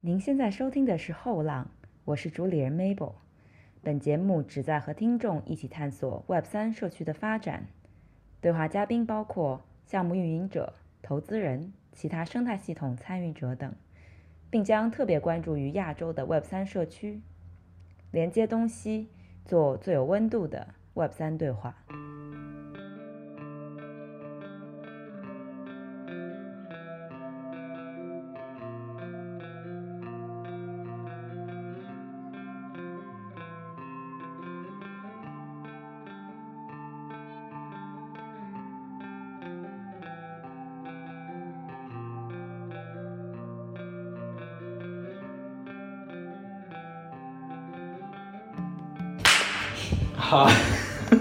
您现在收听的是《后浪》，我是主理人 Mabel。本节目旨在和听众一起探索 Web 三社区的发展。对话嘉宾包括项目运营者、投资人、其他生态系统参与者等，并将特别关注于亚洲的 Web 三社区，连接东西，做最有温度的 Web 三对话。好，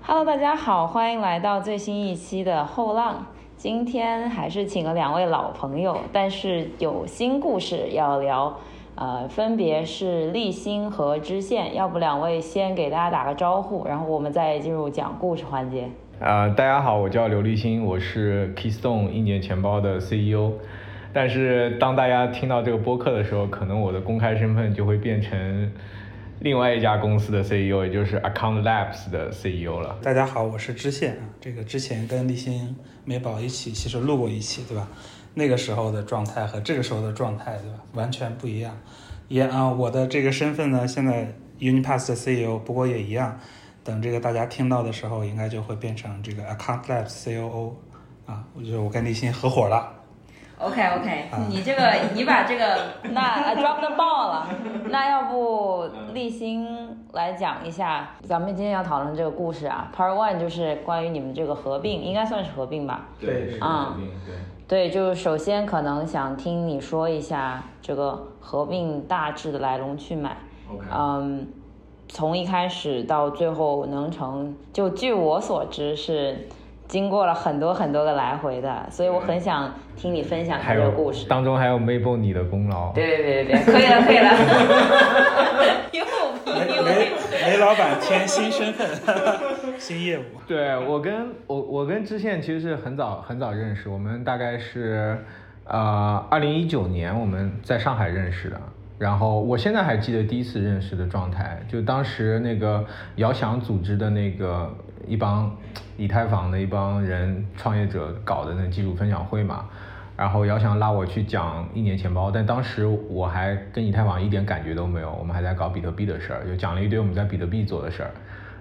Hello，大家好，欢迎来到最新一期的后浪。今天还是请了两位老朋友，但是有新故事要聊，呃，分别是立新和知县。要不两位先给大家打个招呼，然后我们再进入讲故事环节。啊、大家好，我叫刘立新，我是 Keystone 一年钱包的 CEO。但是当大家听到这个播客的时候，可能我的公开身份就会变成另外一家公司的 CEO，也就是 Account Labs 的 CEO 了。大家好，我是知县啊。这个之前跟立新、美宝一起其实录过一期，对吧？那个时候的状态和这个时候的状态，对吧？完全不一样。也啊，我的这个身份呢，现在 Unipass 的 CEO，不过也一样。等这个大家听到的时候，应该就会变成这个 Account Labs COO 啊。我觉得我跟立新合伙了。OK OK，、你这个 你把这个那、呃 drop the ball 了，那要不立新来讲一下，咱们今天要讨论这个故事啊。Part one 就是关于你们这个合并，应该算是合并吧？对啊对。对，就是首先可能想听你说一下这个合并大致的来龙去脉。OK 嗯，从一开始到最后能成，就据我所知是经过了很多很多个来回的，所以我很想听你分享这个故事。当中还有 Mabel 你的功劳。别别别别别，可以了可以了，又雷又雷雷老板签新身份，新业务。对我跟我我跟知县其实是很早很早认识，我们大概是呃二零一九年我们在上海认识的。然后我现在还记得第一次认识的状态，就当时那个遥想组织的那个一帮以太坊的一帮人创业者搞的那技术分享会嘛，然后姚翔拉我去讲一年钱包，但当时我还跟以太坊一点感觉都没有，我们还在搞比特币的事儿，就讲了一堆我们在比特币做的事儿。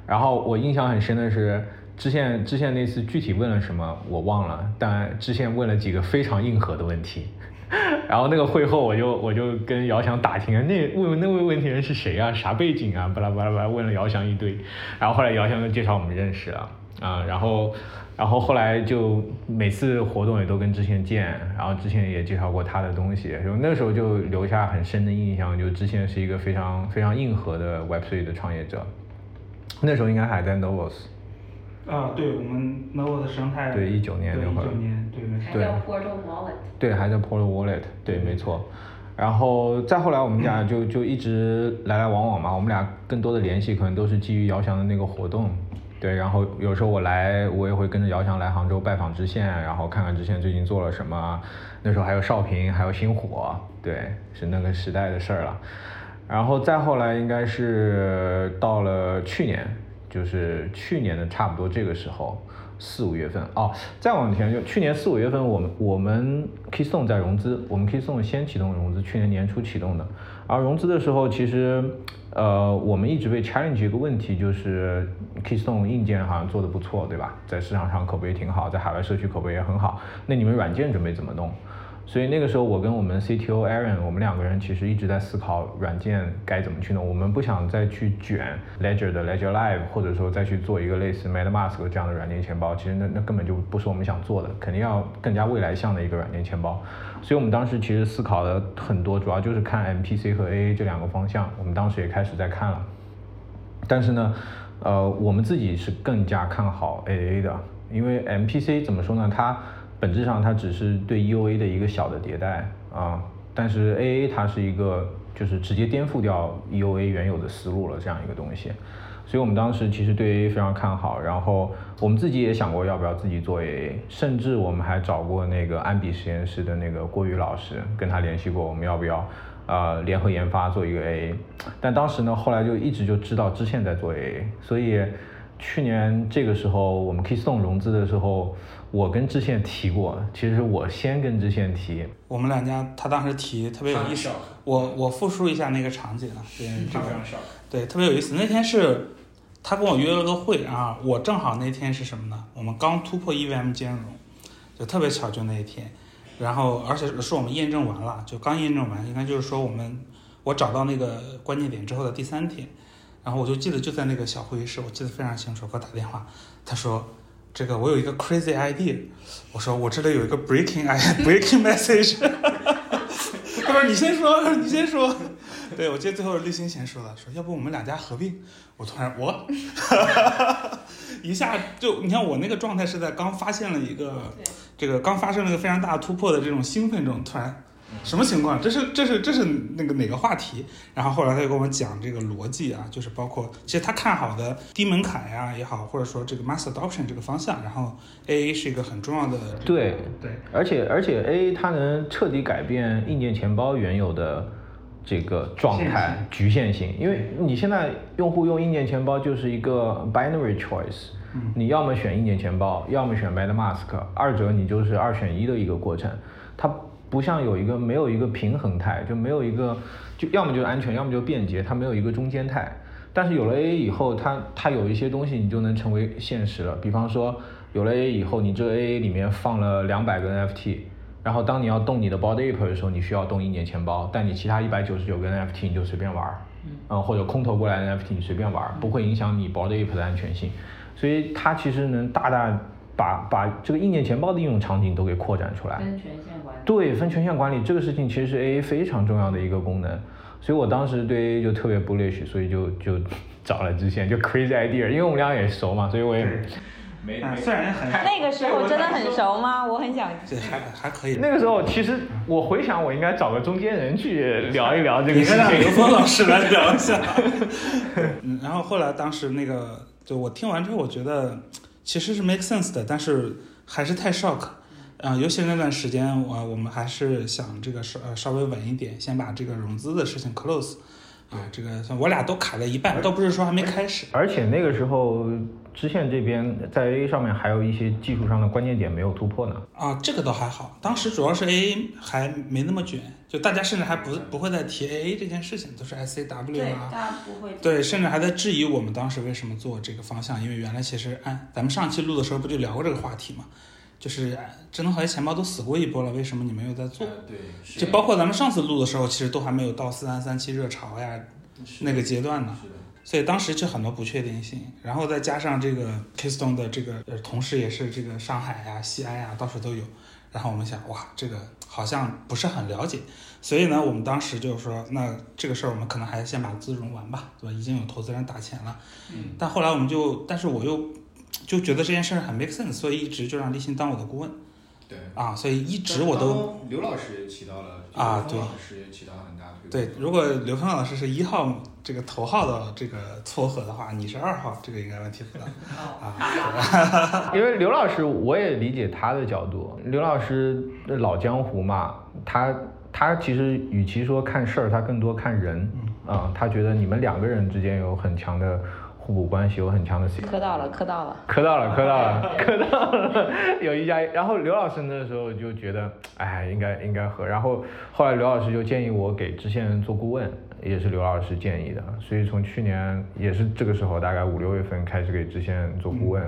然后我印象很深的是，知县知县那次具体问了什么我忘了，但知县问了几个非常硬核的问题。然后那个会后，我就我就跟姚翔打听，那问那位问题人是谁啊？啥背景啊？巴拉巴拉巴拉，问了姚翔一堆。然后后来姚翔就介绍我们认识了啊，然后然后后来就每次活动也都跟之前见，然后之前也介绍过他的东西，就那时候就留下很深的印象，就之前是一个非常非常硬核的 Web3 的创业者。那时候应该还在 Novos，啊，对我们 Novo 的生态，对一九年对那会儿一九年，对，没错。对 Portal Wallet。对，还在 Portal Wallet，对，没错。然后再后来，我们俩就就一直来来往往嘛。我们俩更多的联系可能都是基于姚翔的那个活动，对。然后有时候我来，我也会跟着姚翔来杭州拜访知县，然后看看知县最近做了什么。那时候还有少平，还有星火，对，是那个时代的事儿了。然后再后来应该是到了去年，就是去年的差不多这个时候，四五月份哦，再往前就去年四五月份，我们我们 Keystone 在融资，我们 Keystone 先启动融资，去年年初启动的。而融资的时候，其实呃，我们一直被 challenge 一个问题，就是 Keystone 硬件好像做的不错，对吧？在市场上口碑挺好，在海外社区口碑也很好。那你们软件准备怎么弄？所以那个时候，我跟我们 CTO Aaron，我们两个人其实一直在思考软件该怎么去弄。我们不想再去卷 Ledger 的 Ledger Live，或者说再去做一个类似 MetaMask 这样的软件钱包。其实那那根本就不是我们想做的，肯定要更加未来向的一个软件钱包。所以我们当时其实思考的很多，主要就是看 MPC 和 AA 这两个方向。我们当时也开始在看了，但是呢，呃，我们自己是更加看好 AA 的，因为 MPC 怎么说呢？它本质上它只是对 EOA 的一个小的迭代啊，但是 AA 它是一个就是直接颠覆掉 EOA 原有的思路了这样一个东西，所以我们当时其实对 AA 非常看好，然后我们自己也想过要不要自己做 AA，甚至我们还找过那个安比实验室的那个郭宇老师，跟他联系过，我们要不要呃联合研发做一个 AA，但当时呢，后来就一直就知道知县在做 AA，所以去年这个时候我们 Keystone 融资的时候，我跟知县提过，其实我先跟知县提，我们两家他当时提特别有意思，我我复述一下那个场景啊，对这个对特别有意思，那天是。他跟我约了个会啊，我正好那天是什么呢？我们刚突破 EVM 兼容，就特别巧，就那一天。然后，而且是我们验证完了，就刚验证完，应该就是说我们我找到那个关键点之后的第三天。然后我就记得就在那个小会议室，我记得非常清楚，给我打电话，他说：“这个我有一个 crazy idea。”我说：“我这里有一个 breaking breaking message。”他说：“你先说，你先说。”对，我记得最后立新先说的，说要不我们两家合并。我突然我，一下就你看我那个状态是在刚发现了一个，这个刚发生了一个非常大突破的这种兴奋中，突然什么情况？这是这是这是那个哪个话题？然后后来他就跟我讲这个逻辑啊，就是包括其实他看好的低门槛呀也好，或者说这个 mass adoption 这个方向，然后 AA 是一个很重要的。对对，而且而且 AA 它能彻底改变硬件钱包原有的。这个状态局限性，因为你现在用户用硬件钱包就是一个 binary choice，你要么选硬件钱包，要么选 MetaMask，二者你就是二选一的一个过程。它不像有一个没有一个平衡态，就没有一个就要么就是安全，要么就便捷，它没有一个中间态。但是有了 AA 以后，它它有一些东西你就能成为现实了。比方说有了 AA 以后，你这个 AA 里面放了两百个 NFT。然后当你要动你的 Body Ape 的时候，你需要动一年钱包，但你其他一百九十九个 NFT 你就随便玩儿，嗯，或者空投过来的 NFT 你随便玩儿，不会影响你 Body Ape 的安全性。所以它其实能大大把把这个硬件钱包的应用场景都给扩展出来。分权限管理。对，分权限管理这个事情其实是 AA 非常重要的一个功能。所以我当时对 AA 就特别 bullish，所以就就找了支线，就 crazy idea，因为我们俩也熟嘛，所以我也。没，虽然很那个时候真的很熟吗？我很想。这还还可以。那个时候其实我回想，我应该找个中间人去聊一聊这个事情。让刘峰老师来聊一下。嗯，然后后来当时那个，就我听完之后，我觉得其实是 make sense 的，但是还是太 shock。啊，尤其是那段时间，我我们还是想这个稍稍微稳一点，先把这个融资的事情 close。啊，这个我俩都卡在一半，倒不是说还没开始。而且那个时候，支线这边在 A 上面还有一些技术上的关键点没有突破呢。啊，这个倒还好，当时主要是 A 还没那么卷，就大家甚至还不不会再提 A A 这件事情，都是 S A W 啊。大家不会。对，甚至还在质疑我们当时为什么做这个方向，因为原来其实按咱们上期录的时候不就聊过这个话题嘛。就是智能合约钱包都死过一波了，为什么你没有在做？对，就包括咱们上次录的时候，其实都还没有到四三三七热潮呀那个阶段呢。所以当时就很多不确定性，然后再加上这个 Keystone 的这个同事也是这个上海呀、西安呀，到处都有。然后我们想，哇，这个好像不是很了解，所以呢，我们当时就是说，那这个事儿我们可能还是先把资融完吧，对吧？已经有投资人打钱了。嗯。但后来我们就，但是我又。就觉得这件事很 make sense，所以一直就让立新当我的顾问。对啊，所以一直我都刘老师也起到了啊，对，刘老师也起到很大的对。如果刘峰老师是一号这个头号的这个撮合的话，你是二号，这个应该问题不大啊。因为刘老师，我也理解他的角度。刘老师老江湖嘛，他他其实与其说看事儿，他更多看人啊。他觉得你们两个人之间有很强的。互补关系有很强的，磕到了，磕到了，磕到了，磕到了，磕到了，有一家。然后刘老师那时候就觉得，哎，应该应该合。然后后来刘老师就建议我给支线做顾问，也是刘老师建议的。所以从去年也是这个时候，大概五六月份开始给支线做顾问，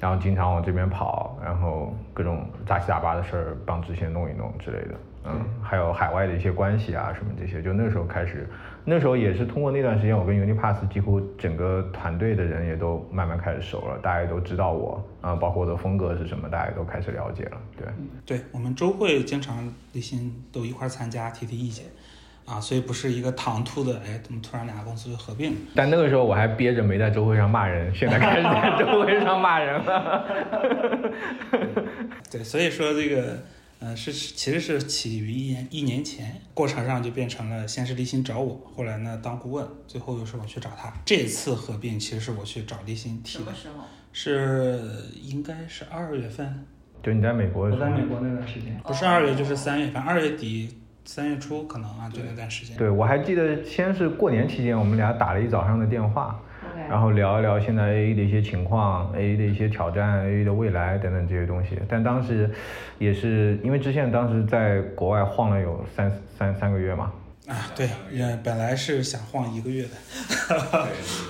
然后经常往这边跑，然后各种杂七杂八的事儿帮知县弄一弄之类的。嗯，还有海外的一些关系啊什么这些，就那时候开始。那时候也是通过那段时间，我跟 Unipass 几乎整个团队的人也都慢慢开始熟了，大家都知道我啊，包括我的风格是什么，大家都开始了解了。对，对我们周会经常立新都一块参加，提提意见啊，所以不是一个唐突的，哎，怎么突然两个公司就合并了？但那个时候我还憋着没在周会上骂人，现在开始在周会上骂人了。对，所以说这个。呃，是其实是起于一年一年前，过程上就变成了先是立新找我，后来呢当顾问，最后又是我去找他。这次合并其实是我去找立新提的，时候？是应该是二月份，就你在美国我在美国那段时间，不是二月就是三月份，二月底三月初可能啊，就那段时间。对我还记得，先是过年期间，我们俩打了一早上的电话然后聊一聊现在 A A 的一些情况 A A 的一些挑战 A A 的未来等等这些东西。但当时也是因为知县当时在国外晃了有三三三个月嘛，啊，对，也，本来是想晃一个月的，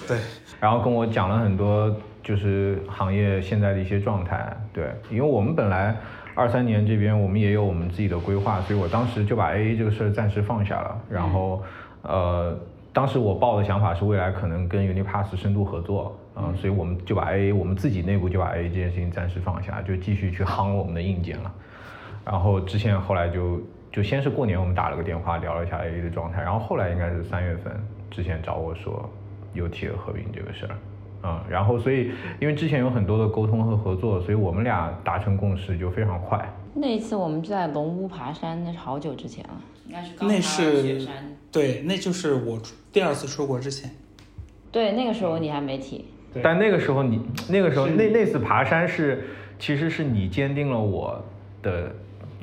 对，然后跟我讲了很多就是行业现在的一些状态，对，因为我们本来二三年这边我们也有我们自己的规划，所以我当时就把 AA 这个事儿暂时放下了，然后呃，当时我抱的想法是未来可能跟 Unipass 深度合作，嗯，所以我们就把 AA 我们自己内部就把 AA 这件事情暂时放下，就继续去夯我们的硬件了。然后之前后来就就先是过年我们打了个电话聊了一下 A 的状态，然后后来应该是三月份之前找我说又提了合并这个事儿，嗯，然后所以因为之前有很多的沟通和合作，所以我们俩达成共识就非常快。那一次我们在龙屋爬山，那是好久之前了，应该是刚那爬完雪是山。对，那就是我第二次出国之前，对，那个时候你还没提。但那个时候你那个时候那那次爬山是其实是你坚定了我的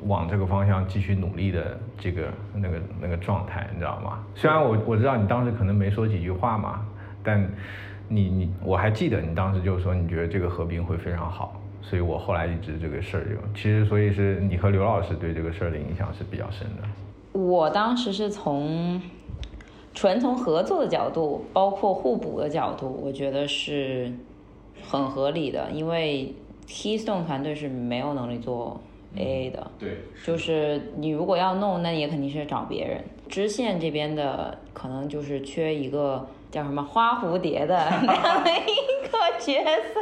往这个方向继续努力的这个那个那个状态，你知道吗？虽然我我知道你当时可能没说几句话嘛，但你你我还记得你当时就说你觉得这个合并会非常好。所以我后来一直这个事儿就，其实所以是你和刘老师对这个事儿的影响是比较深的。我当时是从纯从合作的角度，包括互补的角度，我觉得是很合理的，因为 Keystone 团队是没有能力做 AA 的。对，就是你如果要弄，那也肯定是找别人。支线这边的可能就是缺一个叫什么花蝴蝶的 那样的一个角色，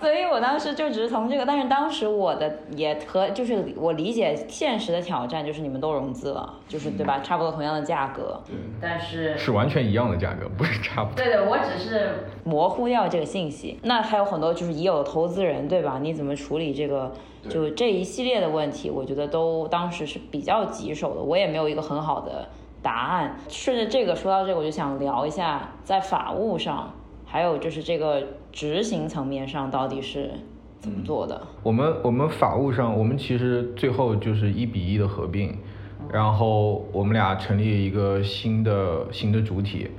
所以我当时就只是从这个，但是当时我的也和就是我理解现实的挑战就是你们都融资了，就是对吧？差不多同样的价格，对，但是是完全一样的价格，不是差不多。对对，我只是模糊掉这个信息。那还有很多就是已有的投资人，对吧？你怎么处理这个？就这一系列的问题，我觉得都当时是比较棘手的，我也没有一个很好的答案。顺着这个说到这个，我就想聊一下在法务上，还有就是这个执行层面上到底是怎么做的。我们我们法务上，我们其实最后就是一比一的合并，然后我们俩成立一个新的新的主体，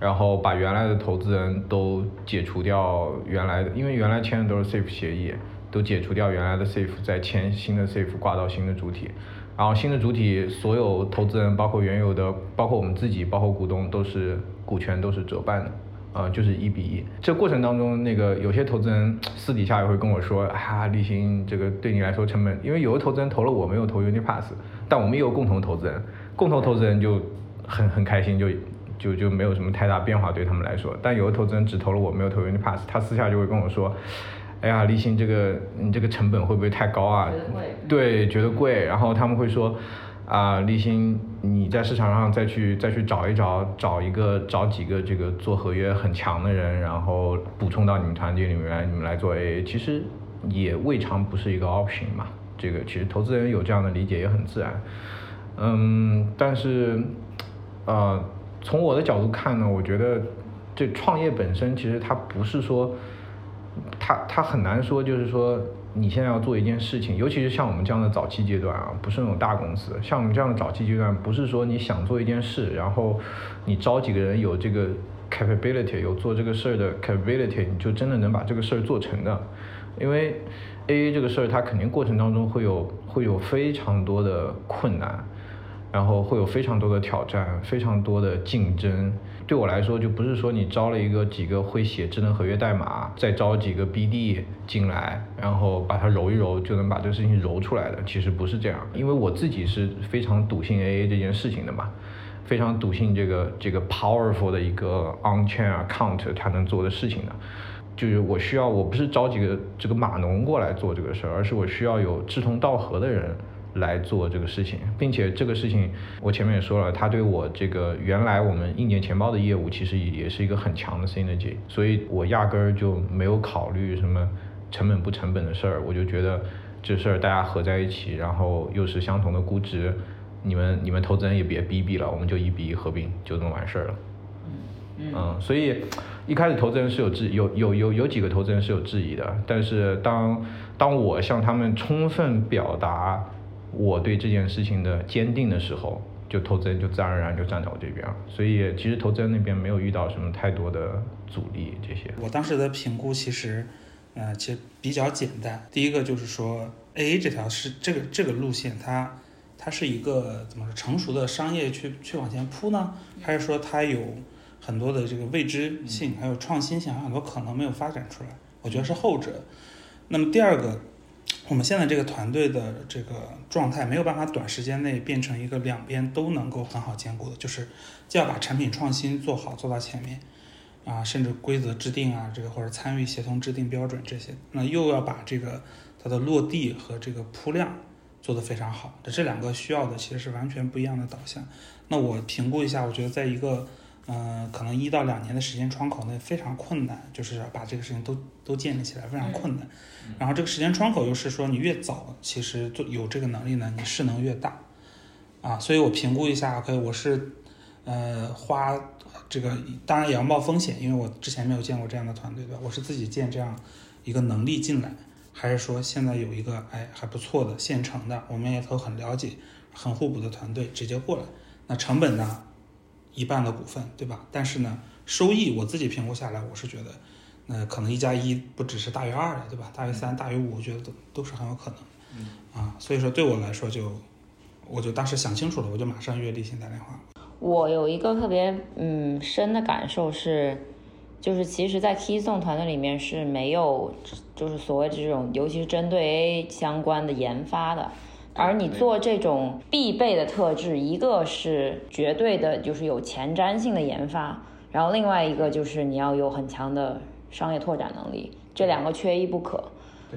然后把原来的投资人都解除掉原来的，因为原来签的都是 SAFE 协议，都解除掉原来的 SAFE，再签新的 SAFE 挂到新的主体，然后新的主体所有投资人，包括原有的，包括我们自己，包括股东，都是股权都是折半的。呃，就是一比一。这过程当中，那个有些投资人私底下也会跟我说，啊，立新这个对你来说成本，因为有的投资人投了我没有投 Unipass，但我们也有共同投资人，共同投资人就很很开心，就就就没有什么太大变化对他们来说。但有的投资人只投了我没有投 Unipass，他私下就会跟我说，哎呀，立新这个你这个成本会不会太高啊？对，觉得贵，然后他们会说，啊、立新，你在市场上再去再去找一找，找一个找几个这个做合约很强的人，然后补充到你们团队里面，你们来做 AA，其实也未尝不是一个 option 嘛。这个其实投资人有这样的理解也很自然，嗯，但是，呃，从我的角度看呢，我觉得这创业本身其实它不是说。它它很难说，就是说你现在要做一件事情，尤其是像我们这样的早期阶段啊，不是那种大公司，像我们这样的早期阶段，不是说你想做一件事，然后你招几个人有这个 capability，有做这个事儿的 capability，你就真的能把这个事儿做成的。因为 AA 这个事儿，它肯定过程当中会有会有非常多的困难，然后会有非常多的挑战，非常多的竞争。对我来说，就不是说你招了一个几个会写智能合约代码，再招几个 BD 进来，然后把它揉一揉就能把这个事情揉出来的。其实不是这样，因为我自己是非常笃信 AA 这件事情的嘛，非常笃信这个这个 powerful 的一个 on-chain account 它能做的事情的。就是我需要，我不是招几个这个码农过来做这个事儿，而是我需要有志同道合的人来做这个事情，并且这个事情我前面也说了，它对我这个原来我们硬件钱包的业务其实也是一个很强的 synergy，所以我压根儿就没有考虑什么成本不成本的事儿，我就觉得这事儿大家合在一起，然后又是相同的估值，你们你们投资人也别逼逼了，我们就一比一合并，就这么完事儿了。嗯，所以一开始投资人是有质有有有有几个投资人是有质疑的，但是当当我向他们充分表达我对这件事情的坚定的时候，就投资人就自然而然就站在我这边了。所以其实投资人那边没有遇到什么太多的阻力这些。我当时的评估其实，呃，其实比较简单。第一个就是说，A 这条是这个这个路线，它它是一个怎么说成熟的商业去去往前铺呢，还是说它有很多的这个未知性，还有创新性，还有很多可能没有发展出来？我觉得是后者。那么第二个，我们现在这个团队的这个状态没有办法短时间内变成一个两边都能够很好兼顾的，就是既要把产品创新做好做到前面，啊，甚至规则制定啊，这个或者参与协同制定标准这些，那又要把这个它的落地和这个铺量做得非常好。这这两个需要的其实是完全不一样的导向。那我评估一下，我觉得在一个嗯、呃可能一到两年的时间窗口内非常困难，就是把这个事情都都建立起来非常困难。然后这个时间窗口又是说你越早，其实做有这个能力呢，你势能越大，啊，所以我评估一下，OK，我是呃花这个当然也要冒风险，因为我之前没有见过这样的团队，对吧？我是自己建这样一个能力进来，还是说现在有一个哎还不错的现成的，我们也都很了解、很互补的团队直接过来，那成本呢一半的股份，对吧？但是呢收益我自己评估下来，我是觉得。那可能一加一不只是大于二的，对吧？大于三、大于五，我觉得都都是很有可能嗯。啊，所以说对我来说就，我就当时想清楚了，我就马上约立新打电话。我有一个特别嗯深的感受是，就是其实，在 Keystone 团队里面是没有就是所谓这种，尤其是针对 A 相关的研发的。而你做这种必备的特质，一个是绝对的，就是有前瞻性的研发，然后另外一个就是你要有很强的商业拓展能力，这两个缺一不可。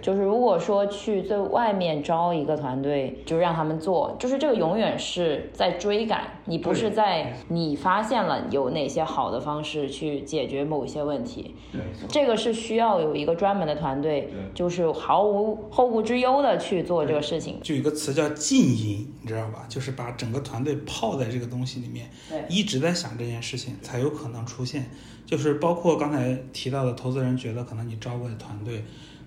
就是如果说去在外面招一个团队，就让他们做，就是这个永远是在追赶，你不是在你发现了有哪些好的方式去解决某一些问题，对，这个是需要有一个专门的团队，就是毫无后顾之忧的去做这个事情。就有一个词叫浸淫，你知道吧？就是把整个团队泡在这个东西里面，对一直在想这件事情，才有可能出现。就是包括刚才提到的，投资人觉得可能你招个团队，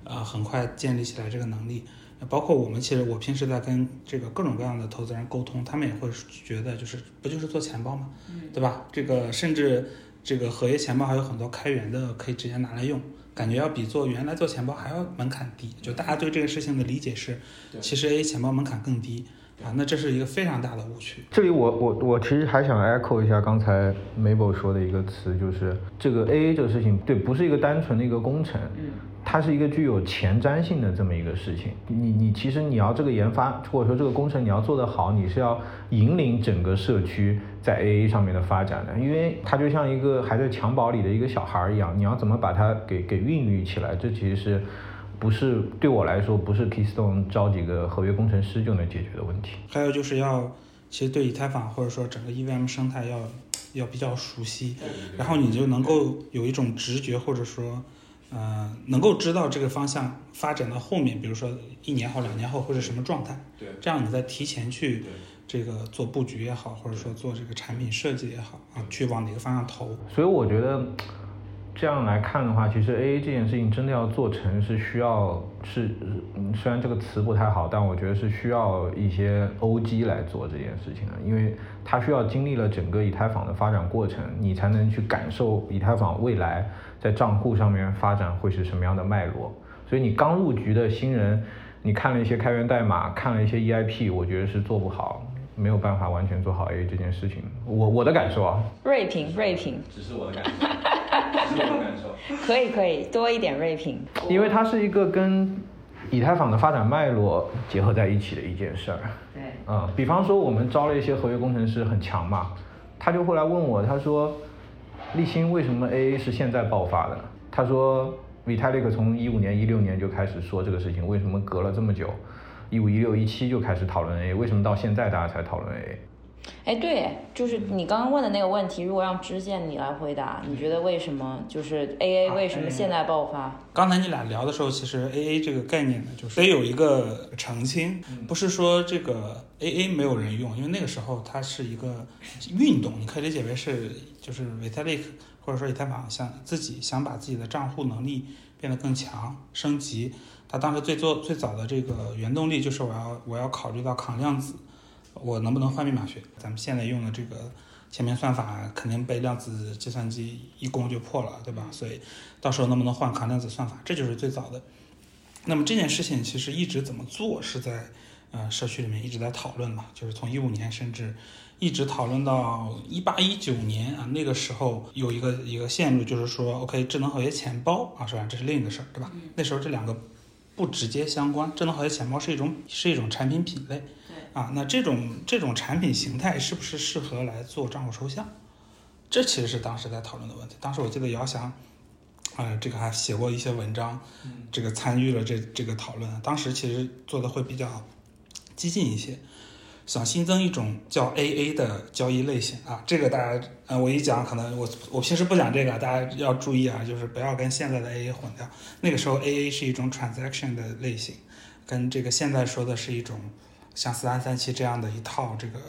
呃，很快建立起来这个能力。包括我们其实我平时在跟这个各种各样的投资人沟通，他们也会觉得就是不就是做钱包嘛，对吧？这个甚至这个合约钱包还有很多开源的可以直接拿来用，感觉要比做原来做钱包还要门槛低。就大家对这个事情的理解是，其实 A 钱包门槛更低啊，那这是一个非常大的误区。这里我我我其实还想 echo 一下刚才 Mabel 说的一个词，就是这个 AA 这个事情，对，不是一个单纯的一个工程，它是一个具有前瞻性的这么一个事情。你你其实你要这个研发或者说这个工程你要做得好，你是要引领整个社区在 AA 上面的发展的，因为它就像一个还在襁褓里的一个小孩儿一样，你要怎么把它给给孕育起来，这其实是。不是对我来说，不是 Keystone 招几个合约工程师就能解决的问题。还有就是要，其实对以太坊或者说整个 EVM 生态要要比较熟悉，然后你就能够有一种直觉，或者说，呃，能够知道这个方向发展到后面，比如说一年后、两年后会是什么状态。对，这样你再提前去这个做布局也好，或者说做这个产品设计也好啊，去往哪个方向投。所以我觉得这样来看的话，其实 AA 这件事情真的要做成是需要是，嗯虽然这个词不太好，但我觉得是需要一些 OG 来做这件事情的，因为它需要经历了整个以太坊的发展过程，你才能去感受以太坊未来在账户上面发展会是什么样的脉络。所以你刚入局的新人，你看了一些开源代码，看了一些 EIP，我觉得是做不好。没有办法完全做好 A 这件事情，我我的感受啊，锐评锐评，只是我的感受，只是我的感受。可以可以多一点锐评。因为它是一个跟以太坊的发展脉络结合在一起的一件事儿。对，嗯，比方说我们招了一些合约工程师很强嘛，他就会来问我，他说，立新为什么 AA 是现在爆发的呢？他说，Vitalik 从一五年、一六年就开始说这个事情，为什么隔了这么久，一五、一六、一七就开始讨论 AA，为什么到现在大家才讨论 AA？哎，对，就是你刚刚问的那个问题，如果让支线你来回答，你觉得为什么就是 AA 啊为什么现在爆发？刚才你俩聊的时候，其实 A A 这个概念呢，就是得有一个澄清，不是说这个 A A 没有人用，因为那个时候它是一个运动，你可以理解为是就是 Vitalik 或者说以太坊想自己想把自己的账户能力变得更强，升级。他当时最做最早的这个原动力就是我要我要考虑到抗量子，我能不能换密码学？咱们现在用的这个前面算法肯定被量子计算机一攻就破了，对吧？所以到时候能不能换抗量子算法，这就是最早的。那么这件事情其实一直怎么做是在呃社区里面一直在讨论嘛，就是从一五年甚至一直讨论到一八一九年啊，那个时候有一个一个线路，就是说 OK 智能合约钱包啊，是吧？这是另一个事儿，对吧？那时候这两个不直接相关，智能合约钱包是一种是一种产品品类。啊，那这种这种产品形态是不是适合来做账户抽象？这其实是当时在讨论的问题。当时我记得姚翔，呃，这个还写过一些文章，这个参与了这这个讨论。当时其实做的会比较激进一些，想新增一种叫 AA 的交易类型啊。这个大家，呃，我一讲可能我我平时不讲这个，大家要注意啊，就是不要跟现在的 AA 混掉。那个时候 AA 是一种 transaction 的类型，跟这个现在说的是一种。像四三三七这样的一套这个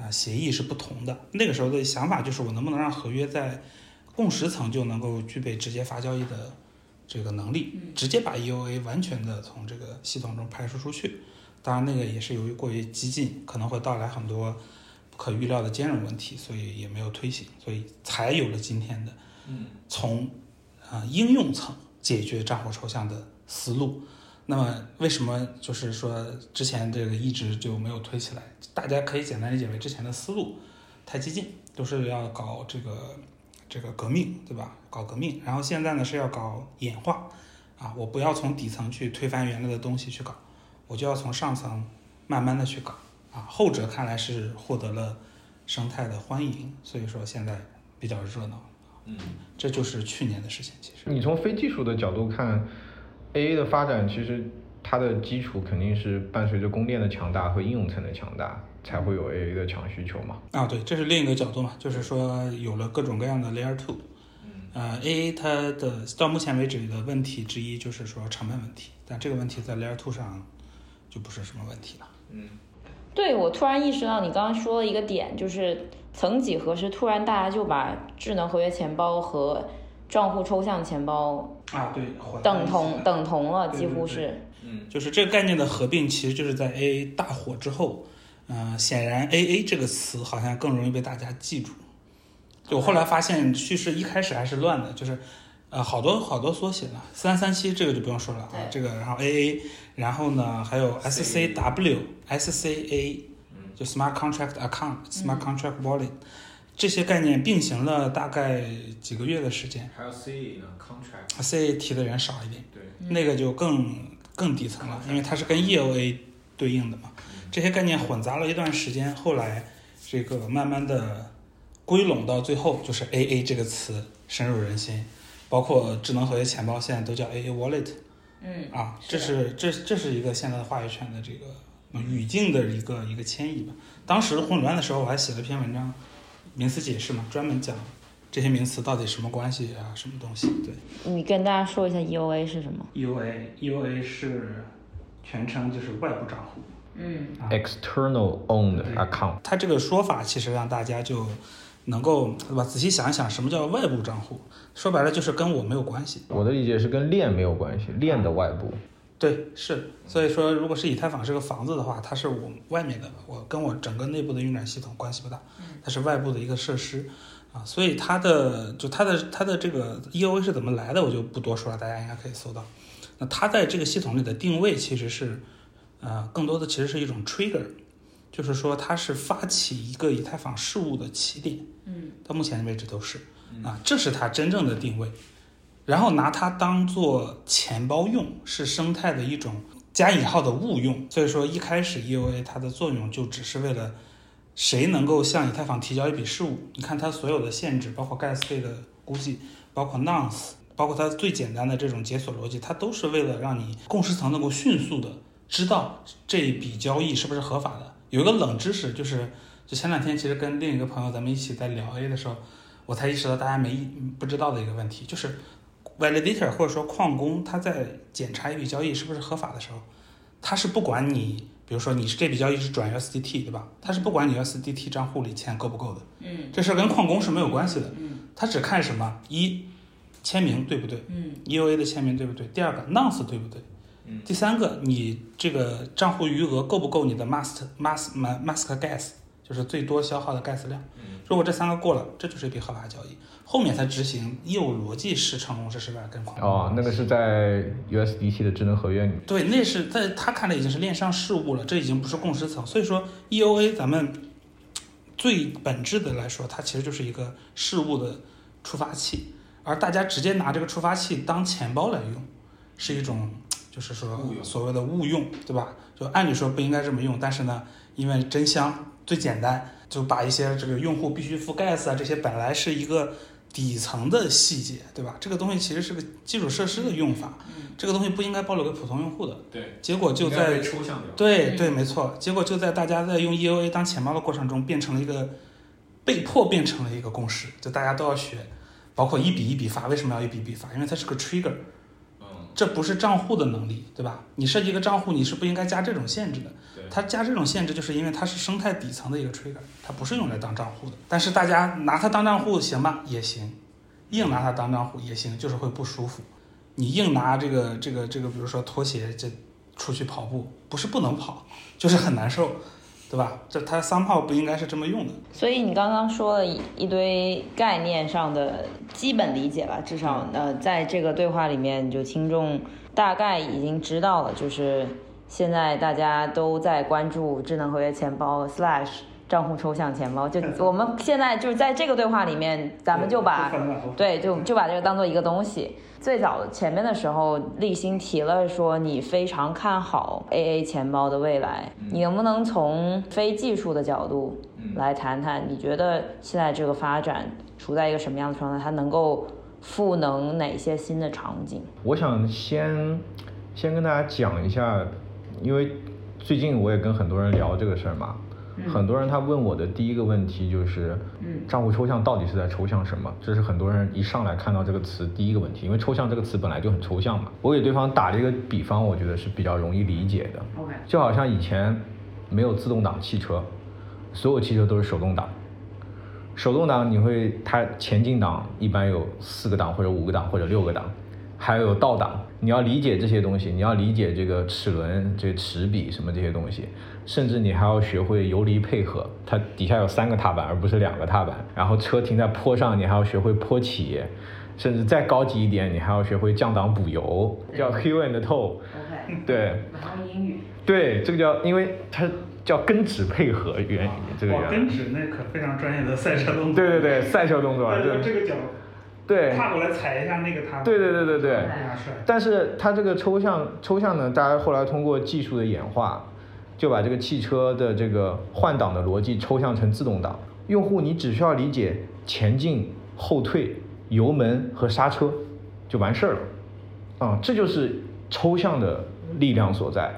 啊协议是不同的。那个时候的想法就是我能不能让合约在共识层就能够具备直接发交易的这个能力，直接把 EOA 完全的从这个系统中排除出去。当然，那个也是由于过于激进，可能会带来很多不可预料的兼容问题，所以也没有推行，所以才有了今天的从啊应用层解决账户抽象的思路。那么为什么就是说之前这个一直就没有推起来？大家可以简单理解为之前的思路太激进，都是要搞这个这个革命，对吧？搞革命，然后现在呢是要搞演化啊，我不要从底层去推翻原来的东西去搞，我就要从上层慢慢的去搞啊。后者看来是获得了生态的欢迎，所以说现在比较热闹。嗯，这就是去年的事情。其实你从非技术的角度看，AA 的发展其实它的基础肯定是伴随着供电的强大和应用层的强大，才会有 AA 的强需求嘛。啊，对，这是另一个角度嘛，就是说有了各种各样的 Layer Two，呃，AA 它的到目前为止的问题之一就是说成本问题，但这个问题在 Layer Two 上就不是什么问题了。嗯对我突然意识到，你刚刚说了一个点，就是曾几何时，突然大家就把智能合约钱包和账户抽象钱包啊，对，等同等同了，几对对对乎是。就是这个概念的合并，其实就是在 AA 大火之后，嗯、显然 AA 这个词好像更容易被大家记住。就我后来发现叙事一开始还是乱的，就是呃好多好多缩写了，三三七这个就不用说了啊，这个然后 AA，然后呢还有 SCW、SCA，就 Smart Contract Account、Smart Contract Wallet 这些概念并行了大概几个月的时间。还有 C 呢，contract，CA 提的人少一点。对，那个就更更底层了，因为它是跟 EOA 对应的嘛。这些概念混杂了一段时间，后来这个慢慢的归拢到最后，就是 AA 这个词深入人心，包括智能合约钱包现在都叫 AA Wallet 嗯，啊，这是这这是一个现在的话语权的这个呃语境的一个一个迁移吧。当时混乱的时候，我还写了篇文章，名词解释嘛，专门讲这些名词到底什么关系啊，什么东西，对。你跟大家说一下 EOA 是什么？EOA EOA 是全称就是外部账户，嗯 External owned account，它这个说法其实让大家就能够对吧？仔细想一想，什么叫外部账户？说白了就是跟我没有关系。我的理解是跟链没有关系，链的外部。对，是，所以说如果是以太坊是个房子的话，它是我外面的，我跟我整个内部的运转系统关系不大，它是外部的一个设施啊，所以它的就它的它的这个 EOA 是怎么来的，我就不多说了，大家应该可以搜到。那它在这个系统里的定位其实是，呃，更多的其实是一种 trigger，就是说它是发起一个以太坊事务的起点，嗯，到目前为止都是啊，这是它真正的定位。然后拿它当做钱包用，是生态的一种加引号的误用。所以说一开始 EOA 它的作用就只是为了谁能够向以太坊提交一笔事务。你看它所有的限制，包括 gas 费的估计，包括 nonce，包括它最简单的这种解锁逻辑，它都是为了让你共识层能够迅速的知道这一笔交易是不是合法的。有一个冷知识就是。就前两天其实跟另一个朋友咱们一起在聊 A 的时候，我才意识到大家没不知道的一个问题，就是 validator 或者说矿工他在检查一笔交易是不是合法的时候，他是不管你，比如说你是这笔交易是转 USDT 对吧？他是不管你 USDT 账户里钱够不够的，嗯这事儿跟矿工是没有关系的，嗯他只看什么一签名对不对嗯，EOA 的签名对不对？第二个 nonce 对不对？嗯第三个，你这个账户余额够不够你的 must must mask gas，就是最多消耗的 gas 量？嗯如果这三个过了，这就是一笔合法交易。后面才执行业务逻辑是成功是失败跟矿工哦，那个是在 USDT 的智能合约里面。对，那是在他看来已经是链上事务了，这已经不是共识层。所以说，EOA 咱们最本质的来说，它其实就是一个事务的触发器，而大家直接拿这个触发器当钱包来用，是一种就是说所谓的误用，对吧？就按理说不应该这么用，但是呢，因为真香最简单，就把一些这个用户必须覆盖啊这些本来是一个底层的细节，对吧？这个东西其实是个基础设施的用法，这个东西不应该暴露给普通用户的。对，结果就在抽象掉。对对，没错。结果就在大家在用 EOA 当钱包的过程中，变成了一个被迫变成了一个共识，就大家都要学，包括一笔一笔发。为什么要一笔一笔发？因为它是个 trigger，嗯，这不是账户的能力，对吧？你设计一个账户，你是不应该加这种限制的。它加这种限制，就是因为它是生态底层的一个 trigger，它不是用来当账户的。但是大家拿它当账户行吧，也行，硬拿它当账户也行，就是会不舒服。你硬拿这个这个这个，比如说拖鞋这出去跑步，不是不能跑，就是很难受，对吧？这它三炮不应该是这么用的。所以你刚刚说了一堆概念上的基本理解吧，至少呃，在这个对话里面，就听众大概已经知道了，就是现在大家都在关注智能合约钱包 slash 账户抽象钱包，就我们现在就是在这个对话里面，咱们就把对，就就把这个当做一个东西。最早前面的时候，立新提了说你非常看好 AA 钱包的未来，你能不能从非技术的角度来谈谈？你觉得现在这个发展处在一个什么样的状态？它能够赋能哪些新的场景？我想先先跟大家讲一下，因为最近我也跟很多人聊这个事儿嘛，很多人他问我的第一个问题就是，嗯账户抽象到底是在抽象什么？这是很多人一上来看到这个词第一个问题，因为抽象这个词本来就很抽象嘛。我给对方打了一个比方，我觉得是比较容易理解的，OK，就好像以前没有自动挡汽车，所有汽车都是手动挡。手动挡你会，它前进档一般有四个档或者五个档或者六个档，还有倒档。你要理解这些东西，你要理解这个齿轮、这个齿比什么这些东西，甚至你还要学会游离配合。它底下有三个踏板，而不是两个踏板。然后车停在坡上，你还要学会坡起，甚至再高级一点，你还要学会降档补油，叫 heel and toe。OK，对，然后英语，对，这个叫，因为它叫跟指配合原理，这个哇，原理。跟指那可非常专业的赛车动作。对对对，赛车动作，对这个脚对跨过来踩一下那个踏板。对对对对对。但是它这个抽象抽象呢，大家后来通过技术的演化，就把这个汽车的这个换挡的逻辑抽象成自动挡。用户你只需要理解前进、后退、油门和刹车，就完事儿了。啊、这就是抽象的力量所在。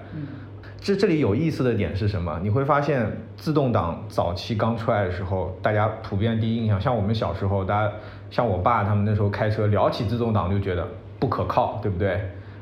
这这里有意思的点是什么？你会发现，自动挡早期刚出来的时候，大家普遍第一印象，像我们小时候，大家像我爸他们那时候开车，聊起自动挡就觉得不可靠，对不对？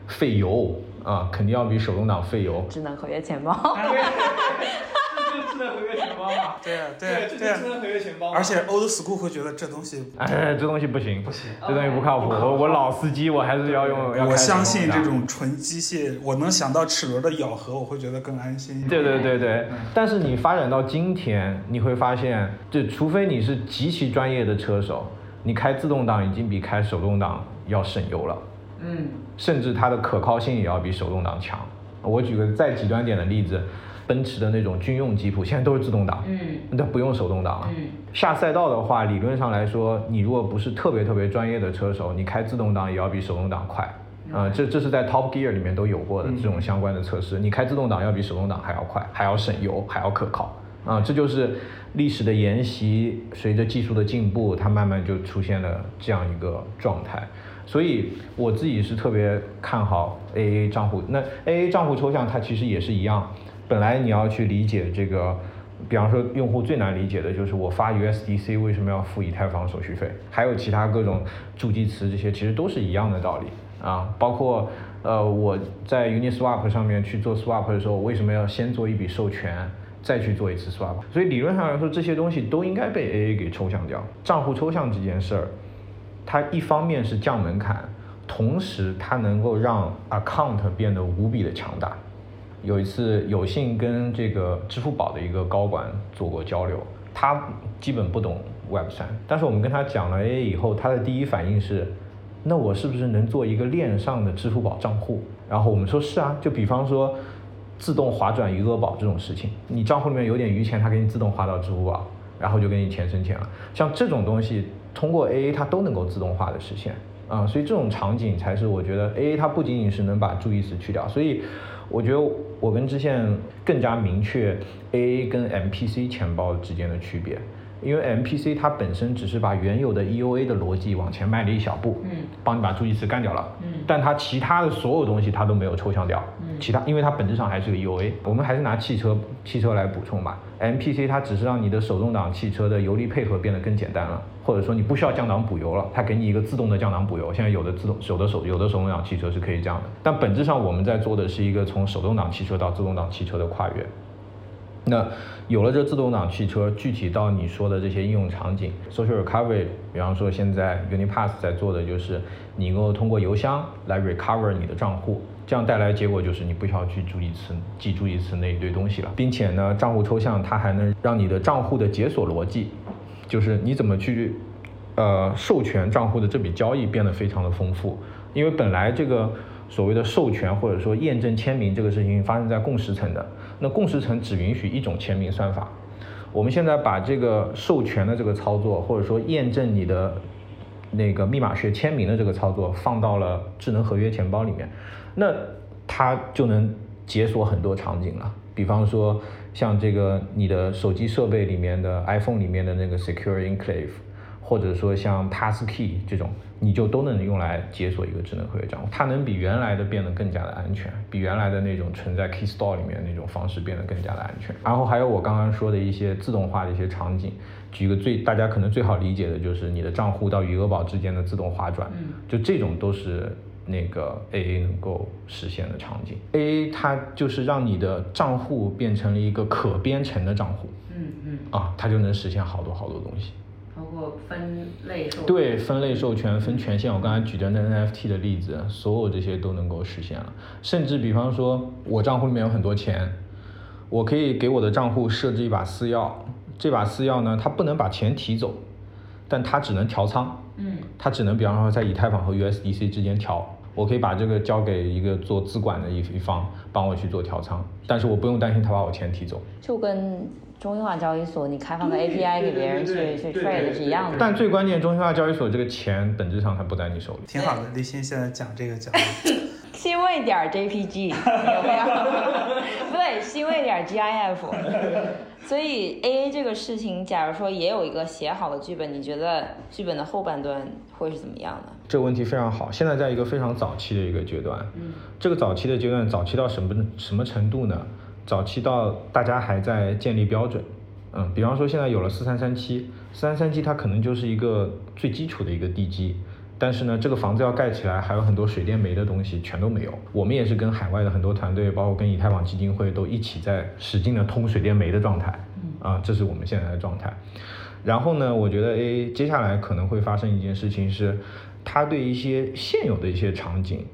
费油啊，肯定要比手动挡费油。智能合约钱包。这就是智能合约钱包嘛？对啊对对智能合约钱包。而且 old school 会觉得这东西哎，这东西不行，不行。这东西不靠谱。我我老司机，我还是要用。要开我相信这种纯机械，我能想到齿轮的咬合，我会觉得更安心。对对对对，但是你发展到今天，你会发现，就除非你是极其专业的车手，你开自动挡已经比开手动挡要省油了，嗯甚至它的可靠性也要比手动挡强。我举个再极端点的例子，奔驰的那种军用吉普现在都是自动挡，嗯那不用手动挡了。嗯下赛道的话，理论上来说，你如果不是特别特别专业的车手，你开自动挡也要比手动挡快。啊、这这是在 Top Gear 里面都有过的嗯这种相关的测试。你开自动挡要比手动挡还要快，还要省油，还要可靠。啊、这就是历史的沿袭，随着技术的进步，它慢慢就出现了这样一个状态。所以我自己是特别看好 AA 账户。那 AA 账户抽象它其实也是一样，本来你要去理解这个比方说用户最难理解的就是我发 USDC 为什么要付以太坊手续费，还有其他各种助记词这些，其实都是一样的道理啊。包括呃我在 Uniswap 上面去做 swap 的时候，为什么要先做一笔授权？再去做一次 swap，所以理论上来说，这些东西都应该被 AA 给抽象掉。账户抽象这件事儿，它一方面是降门槛，同时它能够让 account 变得无比的强大。有一次有幸跟这个支付宝的一个高管做过交流，他基本不懂 Web 三，但是我们跟他讲了 AA 以后，他的第一反应是，那我是不是能做一个链上的支付宝账户？然后我们说是啊，就比方说。自动划转余额宝这种事情，你账户里面有点余钱，它给你自动划到支付宝，然后就给你钱生钱了。像这种东西，通过 AA 它都能够自动化的实现啊，所以这种场景才是我觉得 AA 它不仅仅是能把注意词去掉，所以我觉得我跟知县更加明确 AA 跟 MPC 钱包之间的区别。因为 MPC 它本身只是把原有的 EOA 的逻辑往前迈了一小步，嗯，帮你把注记词干掉了，嗯，但它其他的所有东西它都没有抽象掉，嗯，其他因为它本质上还是个 EOA，我们还是拿汽车汽车来补充吧，MPC 它只是让你的手动挡汽车的油离配合变得更简单了，或者说你不需要降档补油了，它给你一个自动的降档补油，现在有的自动有的手有的手动挡汽车是可以这样的，但本质上我们在做的是一个从手动挡汽车到自动挡汽车的跨越。那有了这自动挡汽车，具体到你说的这些应用场景，social recovery，比方说现在 Unipass 在做的就是，你能够通过邮箱来 recover 你的账户，这样带来结果就是你不需要去注意词记注意词那一堆东西了，并且呢，账户抽象它还能让你的账户的解锁逻辑，就是你怎么去呃授权账户的这笔交易变得非常的丰富，因为本来这个。所谓的授权或者说验证签名这个事情发生在共识层的，那共识层只允许一种签名算法。我们现在把这个授权的这个操作，或者说验证你的那个密码学签名的这个操作放到了智能合约钱包里面，那它就能解锁很多场景了。比方说像这个你的手机设备里面的 iPhone 里面的那个 Secure Enclave。或者说像 Passkey 这种，你就都能用来解锁一个智能合约账户，它能比原来的变得更加的安全，比原来的那种存在 Key Store 里面那种方式变得更加的安全。然后还有我刚刚说的一些自动化的一些场景，举个最大家可能最好理解的就是你的账户到余额宝之间的自动划转，就这种都是那个 AA 能够实现的场景。AA 它就是让你的账户变成了一个可编程的账户，嗯嗯，啊，它就能实现好多好多东西。分类授对分类授权、分权限，我刚才举的那 NFT 的例子，所有这些都能够实现了。甚至比方说，我账户里面有很多钱，我可以给我的账户设置一把私钥，这把私钥呢，它不能把钱提走，但它只能调仓。嗯，它只能比方说在以太坊和 USDC 之间调，我可以把这个交给一个做资管的一一方帮我去做调仓，但是我不用担心他把我钱提走。就跟中心化交易所，你开放个 API 给别人去去 trade 是一样的。但最关键，中心化交易所这个钱本质上它不在你手里。挺好的，立新现在讲这个讲。欣慰点 JPG 有没有？不 对，欣慰点 GIF。所以 AA 这个事情，假如说也有一个写好的剧本，你觉得剧本的后半段会是怎么样的？这个问题非常好，现在在一个非常早期的一个阶段。嗯。这个早期的阶段，早期到什么什么程度呢？早期到大家还在建立标准，嗯，比方说现在有了四三三七，四三三七它可能就是一个最基础的一个地基，但是呢，这个房子要盖起来，还有很多水电煤的东西全都没有。我们也是跟海外的很多团队，包括跟以太坊基金会都一起在使劲的通水电煤的状态，啊，这是我们现在的状态。然后呢，我觉得诶接下来可能会发生一件事情是，它对一些现有的一些场景。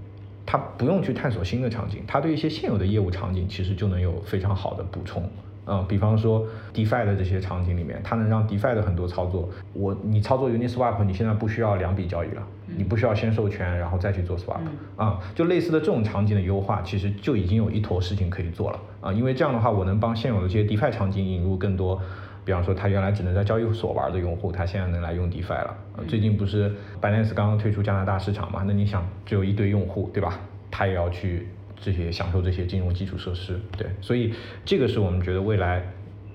它不用去探索新的场景，它对一些现有的业务场景其实就能有非常好的补充。嗯，比方说 DeFi 的这些场景里面，它能让 DeFi 的很多操作，我你操作 Uniswap，你现在不需要两笔交易了，你不需要先授权然后再去做 Swap。啊，就类似的这种场景的优化，其实就已经有一坨事情可以做了。啊，因为这样的话，我能帮现有的这些 DeFi 场景引入更多。比方说，他原来只能在交易所玩的用户，他现在能来用 DeFi 了。最近不是 Binance 刚刚推出加拿大市场嘛？那你想，只有一堆用户，对吧？他也要去这些享受这些金融基础设施，对。所以这个是我们觉得未来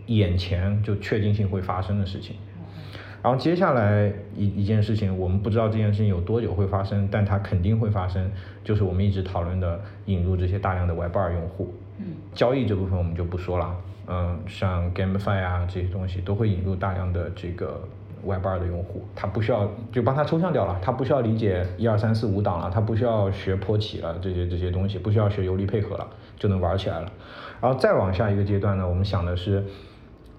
眼前就确定性会发生的事情。然后接下来一一件事情，我们不知道这件事情有多久会发生，但它肯定会发生，就是我们一直讨论的引入这些大量的 Web 二用户。嗯，交易这部分我们就不说了，嗯，像 GameFi 啊这些东西都会引入大量的这个 Web 二的用户，他不需要就帮他抽象掉了，他不需要理解一二三四五档了，他不需要学坡起了这些这些东西，不需要学游离配合了，就能玩起来了。然后再往下一个阶段呢，我们想的是，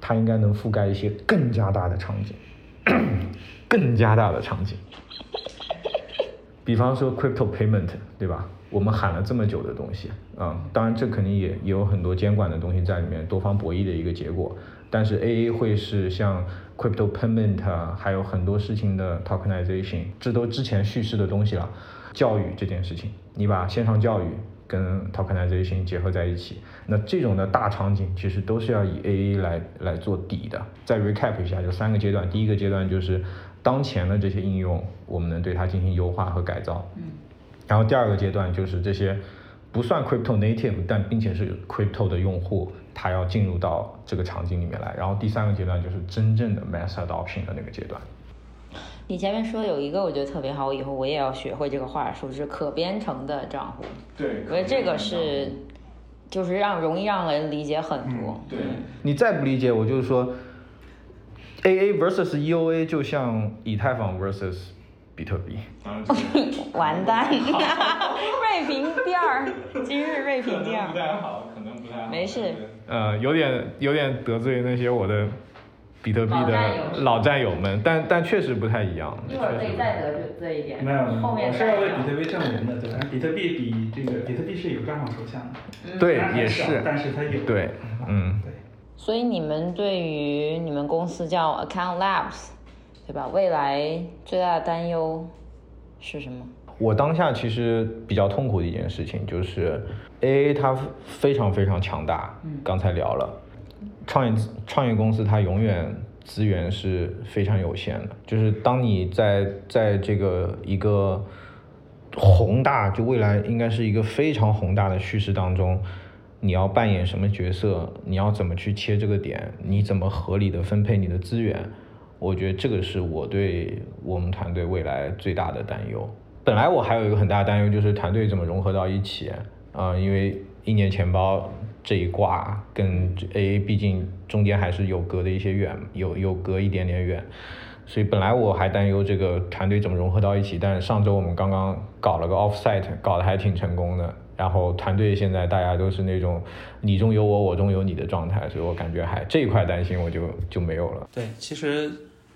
它应该能覆盖一些更加大的场景，更加大的场景。比方说 crypto payment，对吧？我们喊了这么久的东西，啊、当然这肯定也也有很多监管的东西在里面，多方博弈的一个结果。但是 AA 会是像 crypto payment，还有很多事情的 tokenization，这都之前叙事的东西了。教育这件事情，你把线上教育跟 tokenization 结合在一起，那这种的大场景其实都是要以 AA 来来做底的。再 recap 一下，就三个阶段，第一个阶段就是当前的这些应用，我们能对它进行优化和改造。嗯。然后第二个阶段就是这些不算 crypto native，但并且是 crypto 的用户，他要进入到这个场景里面来。然后第三个阶段就是真正的 mass adoption 的那个阶段。你前面说有一个我觉得特别好，我以后我也要学会这个话术，是可编程的账户。对我觉得这个是，就是让容易让人理解很多。对你再不理解，我就是说，AA versus EOA 就像以太坊 versus 比特币。完蛋，瑞平第二，今日瑞平第二。不太好，可能不太好。没事，呃，有点有点得罪那些我的比特币的老战友们，但但确实不太一样。一会儿再得罪一点。没有，后面我是要为比特币证明的，对吧？比特币比这个比特币是有账号头像的，对也是但是它有，对嗯对。所以你们对于你们公司叫 Account Labs，对吧？未来最大的担忧是什么？我当下其实比较痛苦的一件事情就是 AA 它非常非常强大，刚才聊了，创业创业公司它永远资源是非常有限的，就是当你在在这个一个宏大就未来应该是一个非常宏大的叙事当中，你要扮演什么角色，你要怎么去切这个点，你怎么合理的分配你的资源，我觉得这个是我对我们团队未来最大的担忧。本来我还有一个很大的担忧，就是团队怎么融合到一起啊、因为一年钱包这一挂跟 AA 毕竟中间还是有隔的一些远，有有隔一点点远，所以本来我还担忧这个团队怎么融合到一起，但是上周我们刚刚搞了个 offsite，搞得还挺成功的。然后团队现在大家都是那种你中有我，我中有你的状态，所以我感觉还这一块担心我就就没有了。对，其实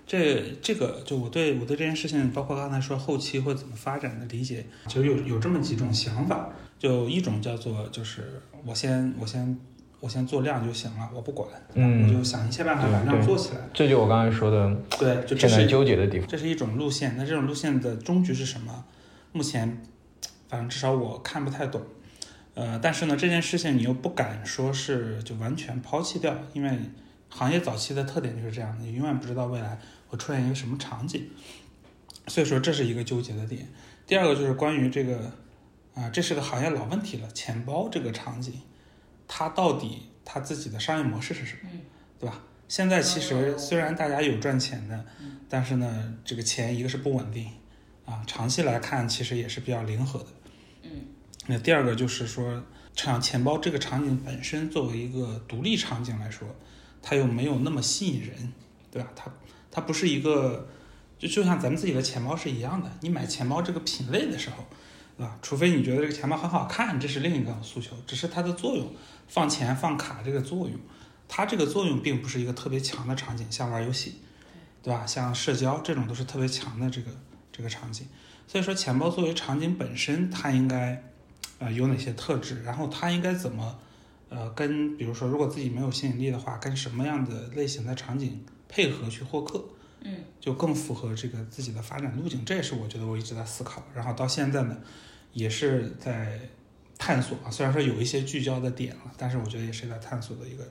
这这个就我对我对这件事情，包括刚才说后期会怎么发展的理解，其实有有这么几种想法。就一种叫做就是我先我先我先做量就行了，我不管，嗯我就想一切办法把量做起来。这就我刚才说的对，就这是纠结的地方。这是一种路线。那这种路线的终局是什么？目前，反正至少我看不太懂。呃，但是呢，这件事情你又不敢说是就完全抛弃掉，因为行业早期的特点就是这样，你永远不知道未来会出现一个什么场景。所以说这是一个纠结的点。第二个就是关于这个，啊、这是个行业老问题了，钱包这个场景，它到底它自己的商业模式是什么，对吧？现在其实虽然大家有赚钱的，但是呢，这个钱一个是不稳定，啊，长期来看其实也是比较零和的。嗯。那第二个就是说，像钱包这个场景本身作为一个独立场景来说，它又没有那么吸引人，对吧？它它不是一个，就就像咱们自己的钱包是一样的，你买钱包这个品类的时候，对吧？除非你觉得这个钱包很好看，这是另一个诉求，只是它的作用，放钱放卡这个作用，它这个作用并不是一个特别强的场景，像玩游戏，对吧？像社交这种都是特别强的这个这个场景。所以说，钱包作为场景本身，它应该呃有哪些特质？然后它应该怎么呃跟比如说，如果自己没有吸引力的话，跟什么样的类型的场景配合去获客？嗯，就更符合这个自己的发展路径。这也是我觉得我一直在思考，然后到现在呢，也是在探索啊。虽然说有一些聚焦的点了，但是我觉得也是在探索的一个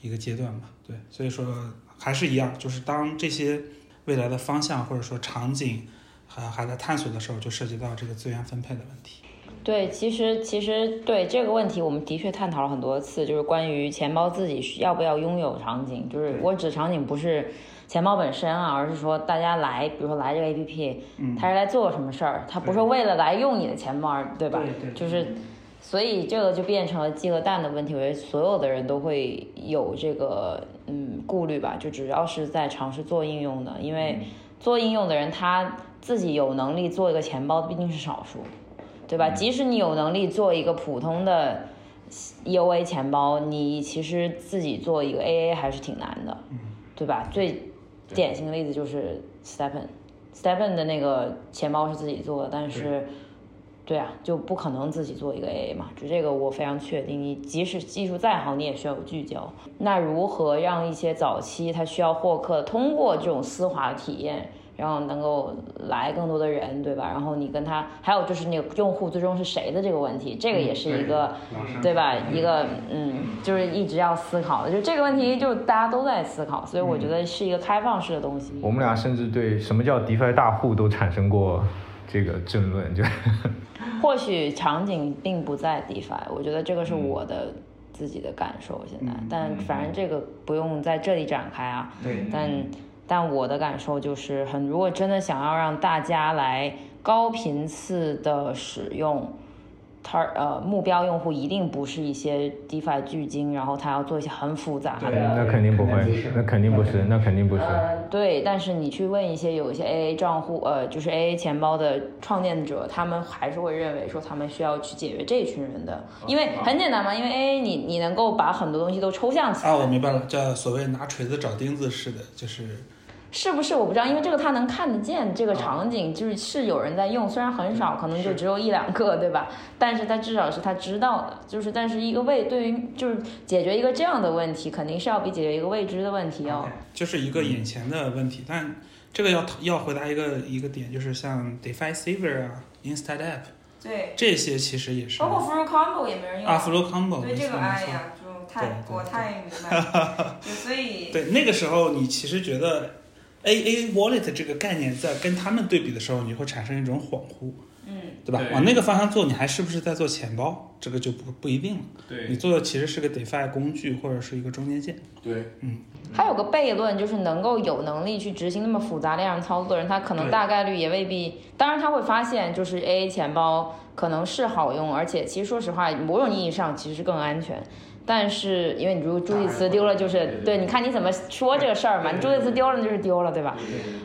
一个阶段吧。对，所以说还是一样，就是当这些未来的方向或者说场景还还在探索的时候，就涉及到这个资源分配的问题。对，其实其实对这个问题，我们的确探讨了很多次，就是关于钱包自己要不要拥有场景。就是我指场景不是钱包本身啊，而是说大家来，比如说来这个 APP，嗯他是来做什么事儿，他不是为了来用你的钱包，对吧？对对就是，所以这个就变成了鸡和蛋的问题，我觉得所有的人都会有这个嗯顾虑吧，就只要是在尝试做应用的，因为做应用的人他自己有能力做一个钱包，毕竟是少数，对吧？即使你有能力做一个普通的 EOA 钱包，你其实自己做一个 AA 还是挺难的，对吧？最典型的例子就是 Stepen，Stepen 的那个钱包是自己做的，但是。对啊，就不可能自己做一个 AA 嘛，就这个我非常确定。你即使技术再好，你也需要有聚焦。那如何让一些早期他需要获客，通过这种丝滑的体验，然后能够来更多的人，对吧？然后你跟他，还有就是那个用户最终是谁的这个问题，这个也是一个，对吧？一个嗯，就是一直要思考的，就这个问题就大家都在思考，所以我觉得是一个开放式的东西。我们俩甚至对什么叫 DeFi 大户都产生过这个争论，就。或许场景并不在 DeFi，我觉得这个是我的自己的感受现在，但反正这个不用在这里展开啊。对。但但我的感受就是很，如果真的想要让大家来高频次的使用。他呃，目标用户一定不是一些 DeFi 巨鲸，然后他要做一些很复杂的。那肯定不会，那肯定不是，那肯定不是。呃，对，但是你去问一些有一些 AA 账户，呃，就是 AA 钱包的创建者，他们还是会认为说他们需要去解决这群人的，因为很简单嘛，因为 AA 你你能够把很多东西都抽象起来。啊，我明白了，叫所谓拿锤子找钉子似的，就是。是不是我不知道，因为这个他能看得见这个场景，就是是有人在用，虽然很少，可能就只有一两个，对吧？但是他至少是他知道的，就是但是一个未对于就是解决一个这样的问题，肯定是要比解决一个未知的问题要，就是一个眼前的问题。但这个要要回答一个一个点，就是像 DeFi Saver 啊，Instant App，对，这些其实也是，包括 Flow Combo 也没人用啊，Flow Combo，对这个哎呀，就太我太明白了，所以对那个时候你其实觉得。A A Wallet 这个概念在跟他们对比的时候，你会产生一种恍惚，嗯，对吧？往那个方向做，你还是不是在做钱包？这个就不不一定了。对，你做的其实是个 DeFi 工具或者是一个中间件。对，嗯。还有个悖论，就是能够有能力去执行那么复杂链上操作的人，他可能大概率也未必。当然他会发现，就是 A A 钱包可能是好用，而且其实说实话，某种意义上其实更安全。但是，因为你如果助记词丢了，就是对，你看你怎么说这个事儿嘛？你助记词丢了就是丢了，对吧？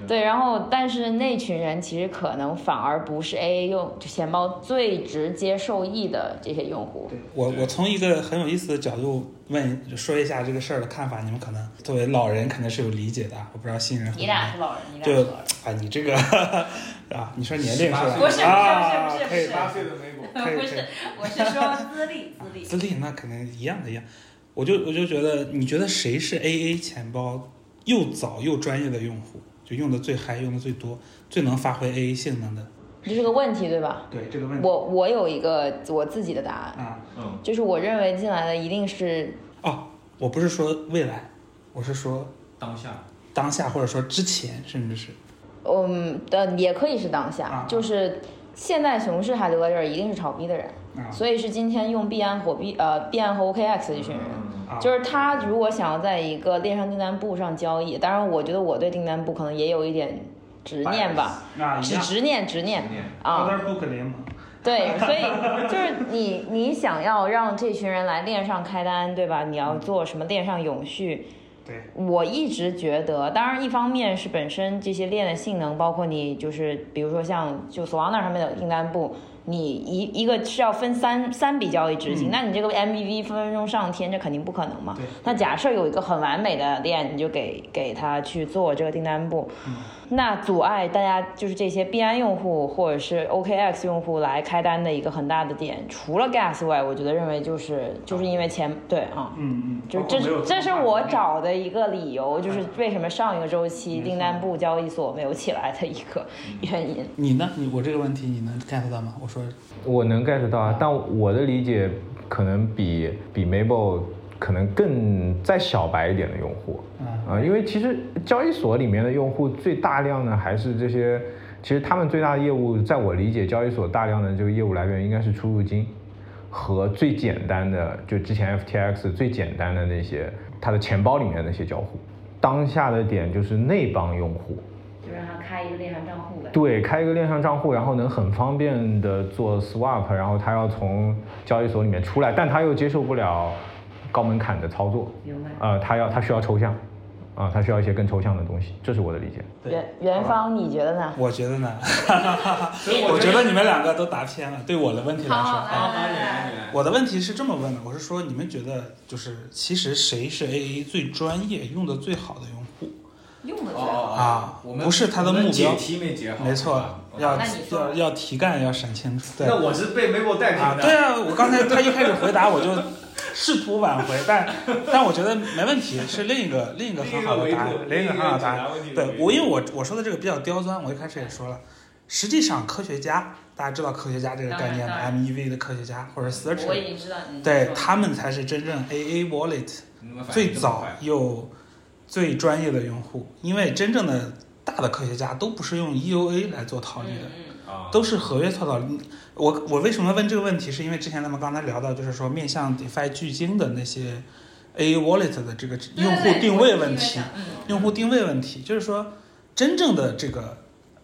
对，然后，但是那群人其实可能反而不是 AA 用钱包最直接受益的这些用户。我我从一个很有意思的角度问说一下这个事儿的看法，你们可能作为老人肯定是有理解的，我不知道新人。你俩是老人，你俩是老人。啊，你这个 啊，你说年龄是吧？不是不是不是不是八岁的美股。不是，我是说资历资历。资历那肯定一样的一样，我就我就觉得，你觉得谁是 AA 钱包又早又专业的用户，就用的最嗨，用的最多，最能发挥 AA 性能的？这是个问题，对吧？对这个问题，我我有一个我自己的答案啊，嗯，就是我认为进来的一定是哦，我不是说未来，我是说当下，当下或者说之前，甚至是，嗯，的也可以是当下，就是。现在熊市还留在这儿，一定是炒币的人，所以是今天用币安火币呃币安和 OKX 这群人，就是他如果想要在一个链上订单簿上交易，当然我觉得我对订单簿可能也有一点执念吧，执执念。执念。啊，不可怜对，所以 就是你你想要让这群人来链上开单，对吧？你要做什么链上永续？我一直觉得，当然一方面是本身这些链的性能，包括你就是比如说像就索 o 那上面的订单部，你一一个是要分三三笔交易执行，那你这个 MVV 分分钟上天，这肯定不可能嘛。那假设有一个很完美的链，你就给给他去做这个订单部，嗯。那阻碍大家就是这些币安用户或者是 OKX 用户来开单的一个很大的点，除了 Gas 外，我觉得认为就是就是因为钱对啊，嗯嗯，就这是这是我找的一个理由，就是为什么上一个周期订单部交易所没有起来的一个原因。你呢？你我这个问题你能 get 到吗？我说我能 get 到啊，但我的理解可能比比 Mabel。可能更再小白一点的用户，啊，因为其实交易所里面的用户最大量的还是这些，其实他们最大的业务，在我理解，交易所大量的这个业务来源应该是出入金和最简单的，就之前 FTX 最简单的那些，它的钱包里面那些交互。当下的点就是那帮用户，开一个链上账户呗。对，开一个链上账户，然后能很方便的做 swap，然后他要从交易所里面出来，但他又接受不了高门槛的操作，明白。呃，他要他需要抽象，啊、他需要一些更抽象的东西，这是我的理解。对元元芳，你觉得呢？我觉得呢，以我觉得你们两个都答偏了。对我的问题来说，好。我的问题是这么问的，我是说你们觉得就是其实谁是 AA 最专业、用的最好的用户？用的最哦好。啊我们不是他的目标题没解好，没错，要要要题干要审清楚。对那我是被带啊，偏的。对啊，我刚才他一开始回答我就试图挽回，但 但我觉得没问题，是另一个另一个很好的答案，另一个很好的答案。对我，因为我我说的这个比较刁钻，我一开始也说了，实际上科学家，大家知道科学家这个概念吗？MEV 的科学家或者 searcher，我已经知道对他们才是真正 AA wallet 最早又最专业的用户，因为真正的大的科学家都不是用 EUA 来做套利的。都是合约套利。我我为什么问这个问题？是因为之前咱们刚才聊到，就是说面向 DeFi 巨鲸的那些 A Wallet 的这个嗯，用户定位问题，嗯，用户定位问题，就是说真正的这个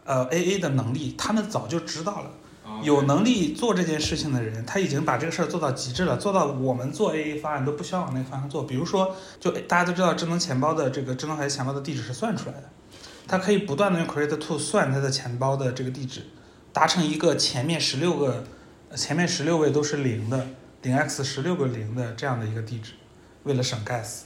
呃 AA 的能力，他们早就知道了。啊有能力做这件事情的人，他已经把这个事儿做到极致了，做到我们做 AA 方案都不需要往那个方向做。比如说，就大家都知道智能钱包的这个智能海外钱包的地址是算出来的，它可以不断的用 Create to 算它的钱包的这个地址，达成一个前面十六个，呃前面十六位都是零的，零 x 十六个零的这样的一个地址，为了省 gas。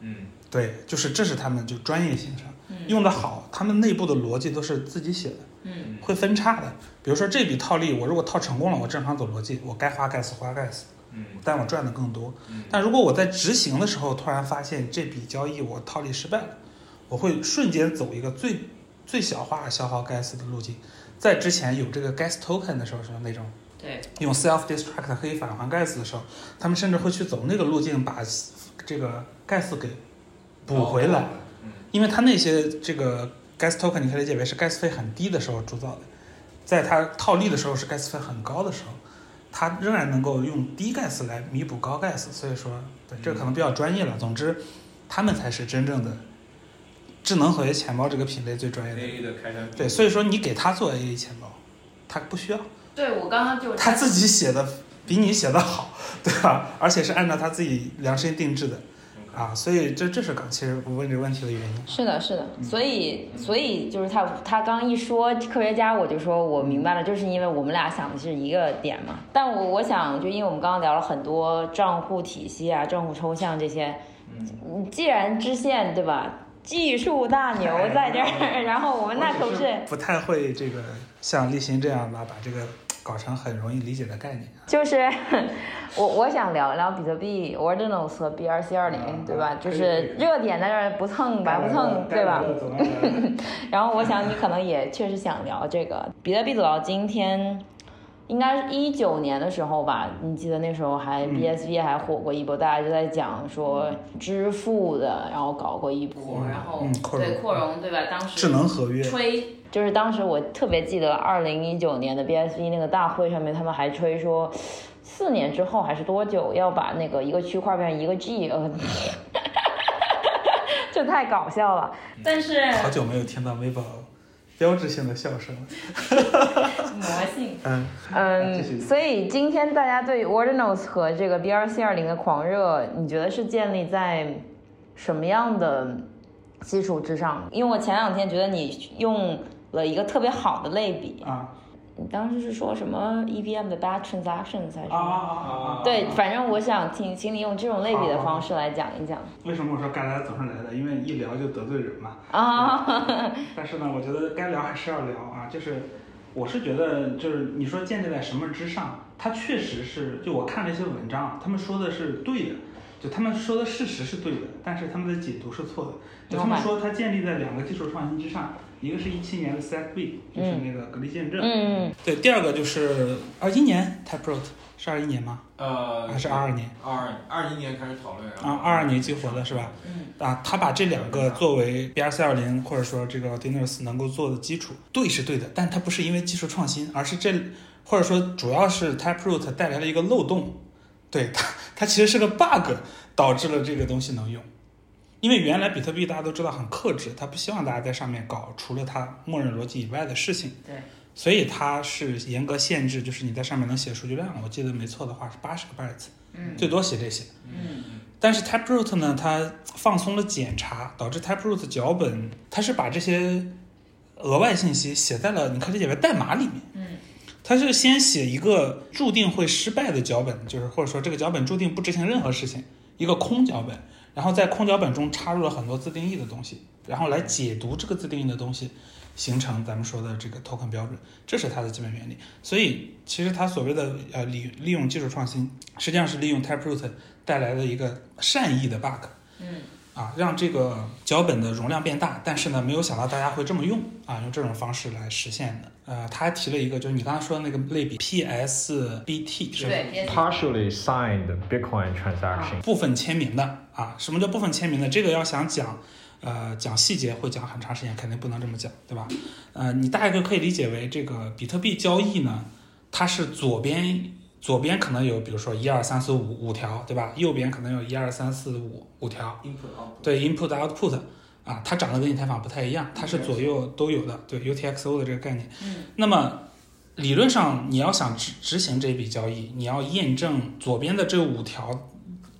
嗯，对，就是这是他们就专业性上嗯用的好，他们内部的逻辑都是自己写的。嗯会分叉的。比如说这笔套利，我如果套成功了，我正常走逻辑，我该花 gas 花 gas，嗯但我赚的更多。嗯但如果我在执行的时候突然发现这笔交易我套利失败了，我会瞬间走一个最最小化消耗 gas 的路径。在之前有这个 gas token 的时候，是那种对，用 self destruct 可以返还 gas 的时候，他们甚至会去走那个路径，把这个 gas 给补回来。嗯因为他那些这个 gas token 你可以理解为是 gas 费很低的时候铸造的，在它套利的时候是 gas 费很高的时候，它仍然能够用低 gas 来弥补高 gas，所以说对这个可能比较专业了。总之，他们才是真正的智能合约钱包这个品类最专业的。，AA 的开山对，所以说你给他做 AA 钱包，他不需要，对我刚刚就他自己写的比你写的好，对吧？而且是按照他自己量身定制的啊，所以这这是刚其实我问这个问题的原因。是的，是的，所以所以就是他他刚一说科学家，我就说我明白了，就是因为我们俩想的是一个点嘛。但我我想，就因为我们刚刚聊了很多账户体系啊、账户抽象这些，嗯，既然支线对吧，技术大牛在这儿，然后我们那可不是不太会这个像立新这样吧，把这个搞成很容易理解的概念。就是 我我想聊聊比特币 Ordinals 和 BRC 二零，对吧？就是热点在这儿不蹭白不蹭，对吧？然后我想你可能也确实想聊这个比特币走到今天，应该是一九年的时候吧？你记得那时候还嗯 BSV 还火过一波，大家就在讲说支付的，然后搞过一波，然后嗯扩对扩容对吧？当时智能合约，吹，就是当时我特别记得二零一九年的 BSV 那个大会上面，他们还吹说，四年之后还是多久要把那个一个区块变成一个 G，呃，这太搞笑了。但是好久没有听到微宝标志性的笑声了。魔性。嗯嗯，所以今天大家对 Ordinals 和这个 BRC 二零的狂热，你觉得是建立在什么样的基础之上？因为我前两天觉得你用了一个特别好的类比，啊你当时是说什么 EVM 的 batch transactions 还是什么？啊啊啊！对，反正我想请请你用这种类比的方式来讲一讲为什么我说该来总是来的？因为一聊就得罪人嘛。啊。但是呢，我觉得该聊还是要聊啊。就是，我是觉得，就是你说建立在什么之上，它确实是，就我看了一些文章，他们说的是对的，就他们说的事实是对的，但是他们的解读是错的。就他们说它建立在两个技术创新之上，一个是一七年的 SegWit，就是那个隔离见证。嗯，对，第二个就是二一年 Taproot 是二一年吗？呃，还是二二年？二二一年开始讨论，然后啊，二二年激活的是吧？嗯。啊，他把这两个作为 BRC 二零或者说这个 Dinners 能够做的基础，对是对的，但它不是因为技术创新，而是这或者说主要是 Taproot 带来了一个漏洞，对它它其实是个 bug 导致了这个东西能用。因为原来比特币大家都知道很克制，它不希望大家在上面搞除了它默认逻辑以外的事情，对，所以它是严格限制，就是你在上面能写数据量，我记得没错的话是八十个 bytes，嗯最多写这些。嗯但是 Taproot 呢，它放松了检查，导致 Taproot 脚本它是把这些额外信息写在了你可以理解为代码里面。嗯它是先写一个注定会失败的脚本，就是或者说这个脚本注定不执行任何事情，一个空脚本，然后在空脚本中插入了很多自定义的东西，然后来解读这个自定义的东西，形成咱们说的这个 token 标准，这是它的基本原理。所以其实它所谓的呃利利用技术创新，实际上是利用 Taproot 带来的一个善意的 bug。嗯啊，让这个脚本的容量变大，但是呢，没有想到大家会这么用啊，用这种方式来实现的。呃，他还提了一个，就是你刚才说的那个类比 PSBT 是吧对 partially signed Bitcoin transaction。部分签名的啊。什么叫部分签名的？这个要想讲，呃，讲细节会讲很长时间，肯定不能这么讲，对吧？呃，你大概就可以理解为这个比特币交易呢，它是左边左边可能有，比如说一二三四五五条，对吧？右边可能有一二三四五五条，input 对 input output 啊，它长得跟以太坊不太一样，它是左右都有的，对 UTXO 的这个概念。嗯那么理论上你要想执执行这笔交易，你要验证左边的这五条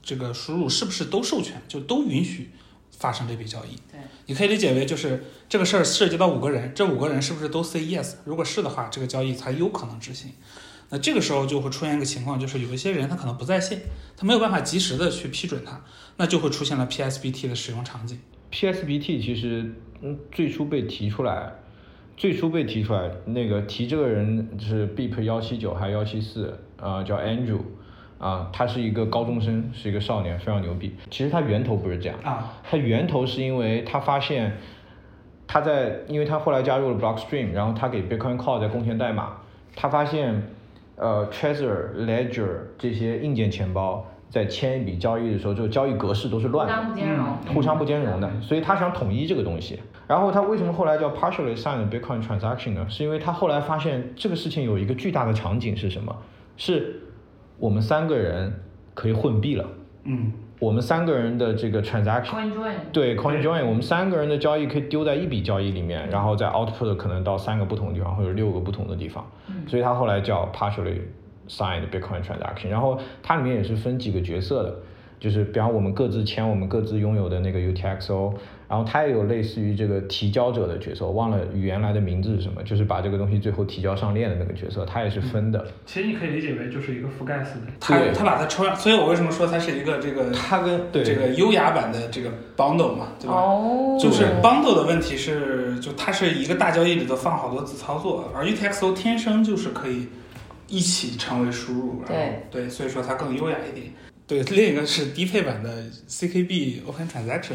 这个输入是不是都授权，就都允许发生这笔交易。对，你可以理解为就是这个事儿涉及到五个人，这五个人是不是都 say yes？如果是的话，这个交易才有可能执行。那这个时候就会出现一个情况，就是有一些人他可能不在线，他没有办法及时的去批准它，那就会出现了 PSBT 的使用场景。PSBT 其实嗯最初被提出来，最初被提出来那个提这个人是 BIP 幺七九还幺七四啊，叫 Andrew 啊，他是一个高中生，是一个少年，非常牛逼。其实他源头不是这样，啊，他源头是因为他发现他在，因为他后来加入了 Blockstream，然后他给 Bitcoin Core 在贡献代码，他发现呃 Trezor、Ledger 这些硬件钱包在签一笔交易的时候，这个交易格式都是乱的。相不兼容。互相不兼容的，所以他想统一这个东西。然后他为什么后来叫 partially signed Bitcoin transaction 呢？是因为他后来发现这个事情有一个巨大的场景是什么？是我们三个人可以混币了。嗯，我们三个人的这个 transaction，Coin join，对 coin join，我们三个人的交易可以丢在一笔交易里面，然后在 output 可能到三个不同的地方或者六个不同的地方。所以它后来叫 partially signed Bitcoin transaction。然后它里面也是分几个角色的，就是比方我们各自签我们各自拥有的那个 UTXO，然后它也有类似于这个提交者的角色，我忘了原来的名字是什么，就是把这个东西最后提交上链的那个角色，它也是分的。其实你可以理解为就是一个覆盖式的，它对它把它抽样，所以我为什么说它是一个这个它跟对这个优雅版的这个 bundle 嘛，对吧？哦，就是 bundle 的问题是，就它是一个大交易里头放好多子操作，而 UTXO 天生就是可以一起成为输入，然后对，所以说它更优雅一点。对，另一个是低配版的 CKB Open Transaction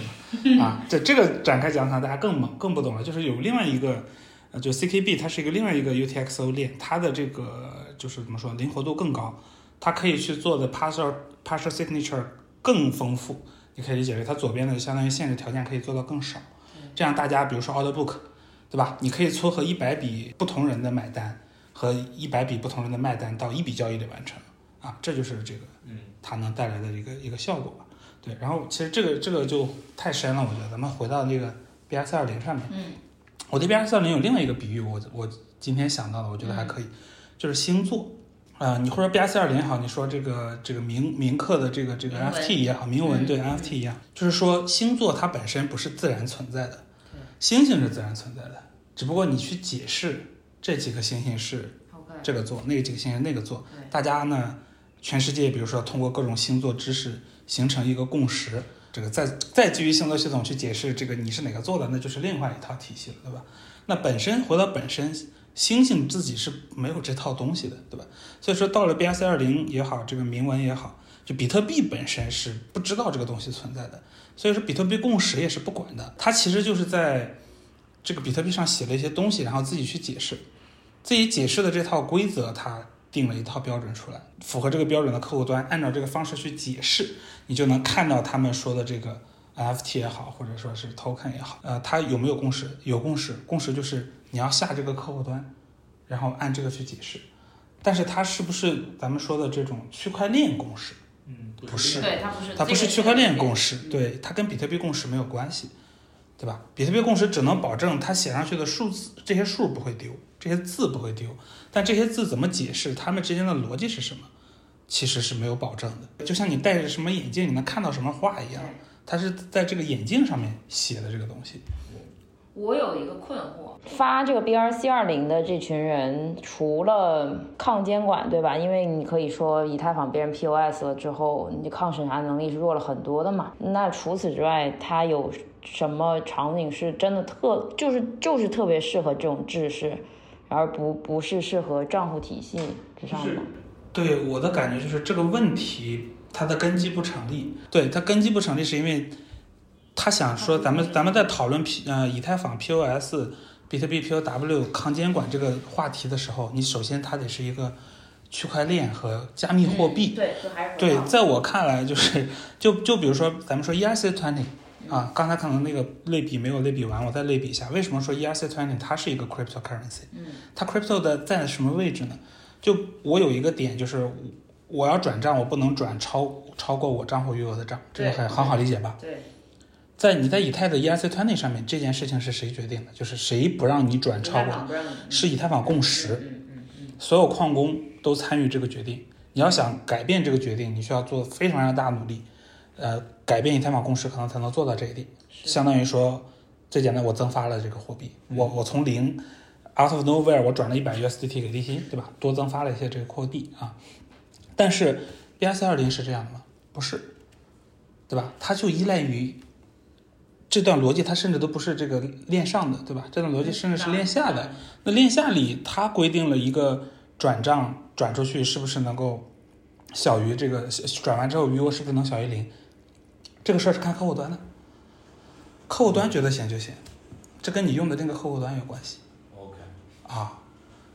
嘛，啊，这这个展开讲讲大家更懵更不懂了，就是有另外一个，呃，就 CKB 它是一个另外一个 UTXO 链，它的这个就是怎么说灵活度更高，它可以去做的 partial partial signature 更丰富，你可以理解为它左边的相当于限制条件可以做到更少，这样大家比如说 order book，对吧？你可以撮合一百笔不同人的买单和一百笔不同人的卖单到一笔交易里完成，啊，这就是这个嗯它能带来的一个一个效果吧。对，然后其实这个这个就太深了，我觉得。咱们回到那个 BS 二零上面，嗯，我对 BS 二零有另外一个比喻，我我今天想到的，我觉得还可以，就是星座。啊、你或者 BS 二零也好，你说这个这个铭铭刻的这个这个 NFT 也好，铭文嗯。对 NFT 一样，就是说星座它本身不是自然存在的，星星是自然存在的，只不过你去解释这几个星星是这个座，那个几个星星那个座，大家呢，全世界比如说通过各种星座知识形成一个共识，这个再再基于星座系统去解释这个你是哪个座的，那就是另外一套体系了，对吧？那本身回到本身，星星自己是没有这套东西的，对吧？所以说到了 BS 二零也好，这个铭文也好，就比特币本身是不知道这个东西存在的，所以说比特币共识也是不管的，它其实就是在这个比特币上写了一些东西，然后自己去解释。自己解释的这套规则，它定了一套标准出来，符合这个标准的客户端按照这个方式去解释，你就能看到他们说的这个 NFT 也好，或者说是 token 也好，呃，它有没有共识？有共识，共识就是你要下这个客户端，然后按这个去解释。但是它是不是咱们说的这种区块链共识？嗯，不是对，它不是，它不是区块链共识，对，它跟比特币共识没有关系，对吧？比特币共识只能保证它写上去的数字，这些数不会丢，这些字不会丢，但这些字怎么解释，他们之间的逻辑是什么，其实是没有保证的。就像你戴着什么眼镜，你能看到什么画一样，它是在这个眼镜上面写的这个东西。我有一个困惑，发这个 BRC 二零的这群人，除了抗监管，对吧？因为你可以说以太坊别人 POS 了之后，你抗审查能力是弱了很多的嘛。那除此之外，它有什么场景是真的特，就是就是特别适合这种制式，而不不是适合账户体系之上的？对我的感觉就是这个问题它的根基不成立。对它根基不成立，是因为他想说咱们咱们在讨论 P 呃以太坊 POS、比特币 POW 抗监管这个话题的时候，你首先它得是一个区块链和加密货币。对，就还是对，在我看来就是就就比如说咱们说 ERC twenty 啊，刚才可能那个类比没有类比完，我再类比一下，为什么说 ERC twenty 它是一个 cryptocurrency？嗯，它 crypto 的在什么位置呢？就我有一个点就是我要转账，我不能转超超过我账户余额的账，这个对很很好理解吧？对，在你在以太的 ERC twenty 上面，这件事情是谁决定的？就是谁不让你转超过，过是以太坊共识。嗯嗯嗯，所有矿工都参与这个决定。你要想改变这个决定，你需要做非常非常大的努力，呃，改变以太坊共识可能才能做到这一点。相当于说，最简单，我增发了这个货币，我我从零 out of nowhere 我转了一百 USDT 给利息，对吧？多增发了一些这个货币啊。但是 BSC 二零是这样的吗？不是，对吧？它就依赖于这段逻辑，它甚至都不是这个链上的，对吧？这段逻辑甚至是链下的。那链下里它规定了一个转账转出去是不是能够小于这个转完之后余额是不是能小于零？这个事儿是看客户端的，客户端觉得行就行，这跟你用的那个客户端有关系 OK，啊。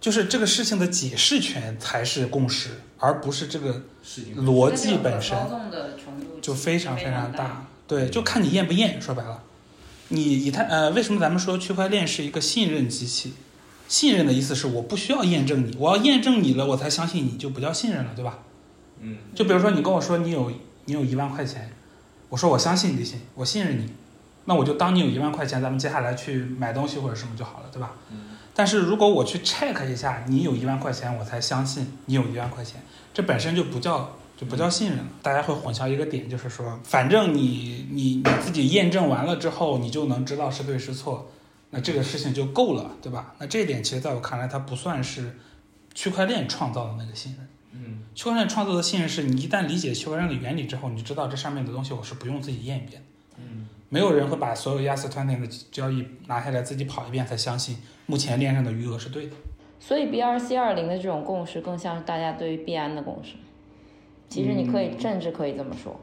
就是这个事情的解释权才是共识，而不是这个逻辑本身。就非常非常大。大。对，就看你验不验。说白了，你以太呃，为什么咱们说区块链是一个信任机器？信任的意思是我不需要验证你，我要验证你了，我才相信你，就不叫信任了，对吧？嗯，就比如说你跟我说你有你有一万块钱，我说我相信你信，我信任你，那我就当你有一万块钱，咱们接下来去买东西或者什么就好了，对吧？嗯但是如果我去 check 一下你有一万块钱，我才相信你有一万块钱，这本身就不叫就不叫信任了。大家会混淆一个点，就是说，反正你你你自己验证完了之后，你就能知道是对是错，那这个事情就够了，对吧？那这一点其实在我看来，它不算是区块链创造的那个信任。嗯区块链创造的信任是你一旦理解区块链的原理之后，你就知道这上面的东西我是不用自己验一遍的。嗯没有人会把所有亚瑟团体的交易拿下来自己跑一遍才相信目前链上的余额是对的。所以 BRC 二零的这种共识更像是大家对于币安的共识。其实你可以甚至可以这么说，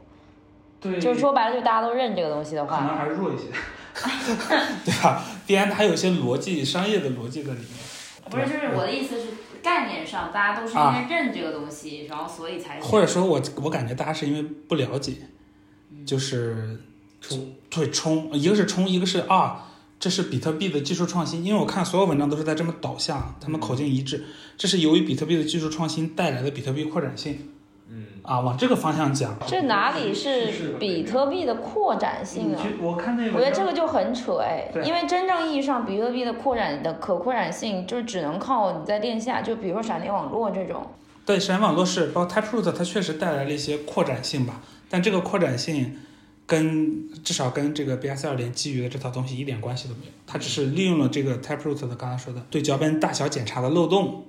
对就是说白了，就大家都认这个东西的话可能，还是弱一些，对吧？币安它有一些逻辑、商业的逻辑在里面。不是，就是我的意思是，概念上大家都是因为认这个东西，然后所以才或者说我我感觉大家是因为不了解，就是冲。对冲，一个是冲，一个是啊，这是比特币的技术创新。因为我看所有文章都是在这么导向，他们口径一致，这是由于比特币的技术创新带来的比特币扩展性嗯。啊，往这个方向讲。这哪里是比特币的扩展性啊？我看那我觉得这个就很扯哎，因为真正意义上比特币的扩展的可扩展性，就是只能靠你在链下，就比如说闪电网络这种，对，闪电网络是包括 Taproot，它确实带来了一些扩展性吧，但这个扩展性跟至少跟这个 BS 二零基于的这套东西一点关系都没有，它只是利用了这个 Taproot 的刚才说的对脚本大小检查的漏洞，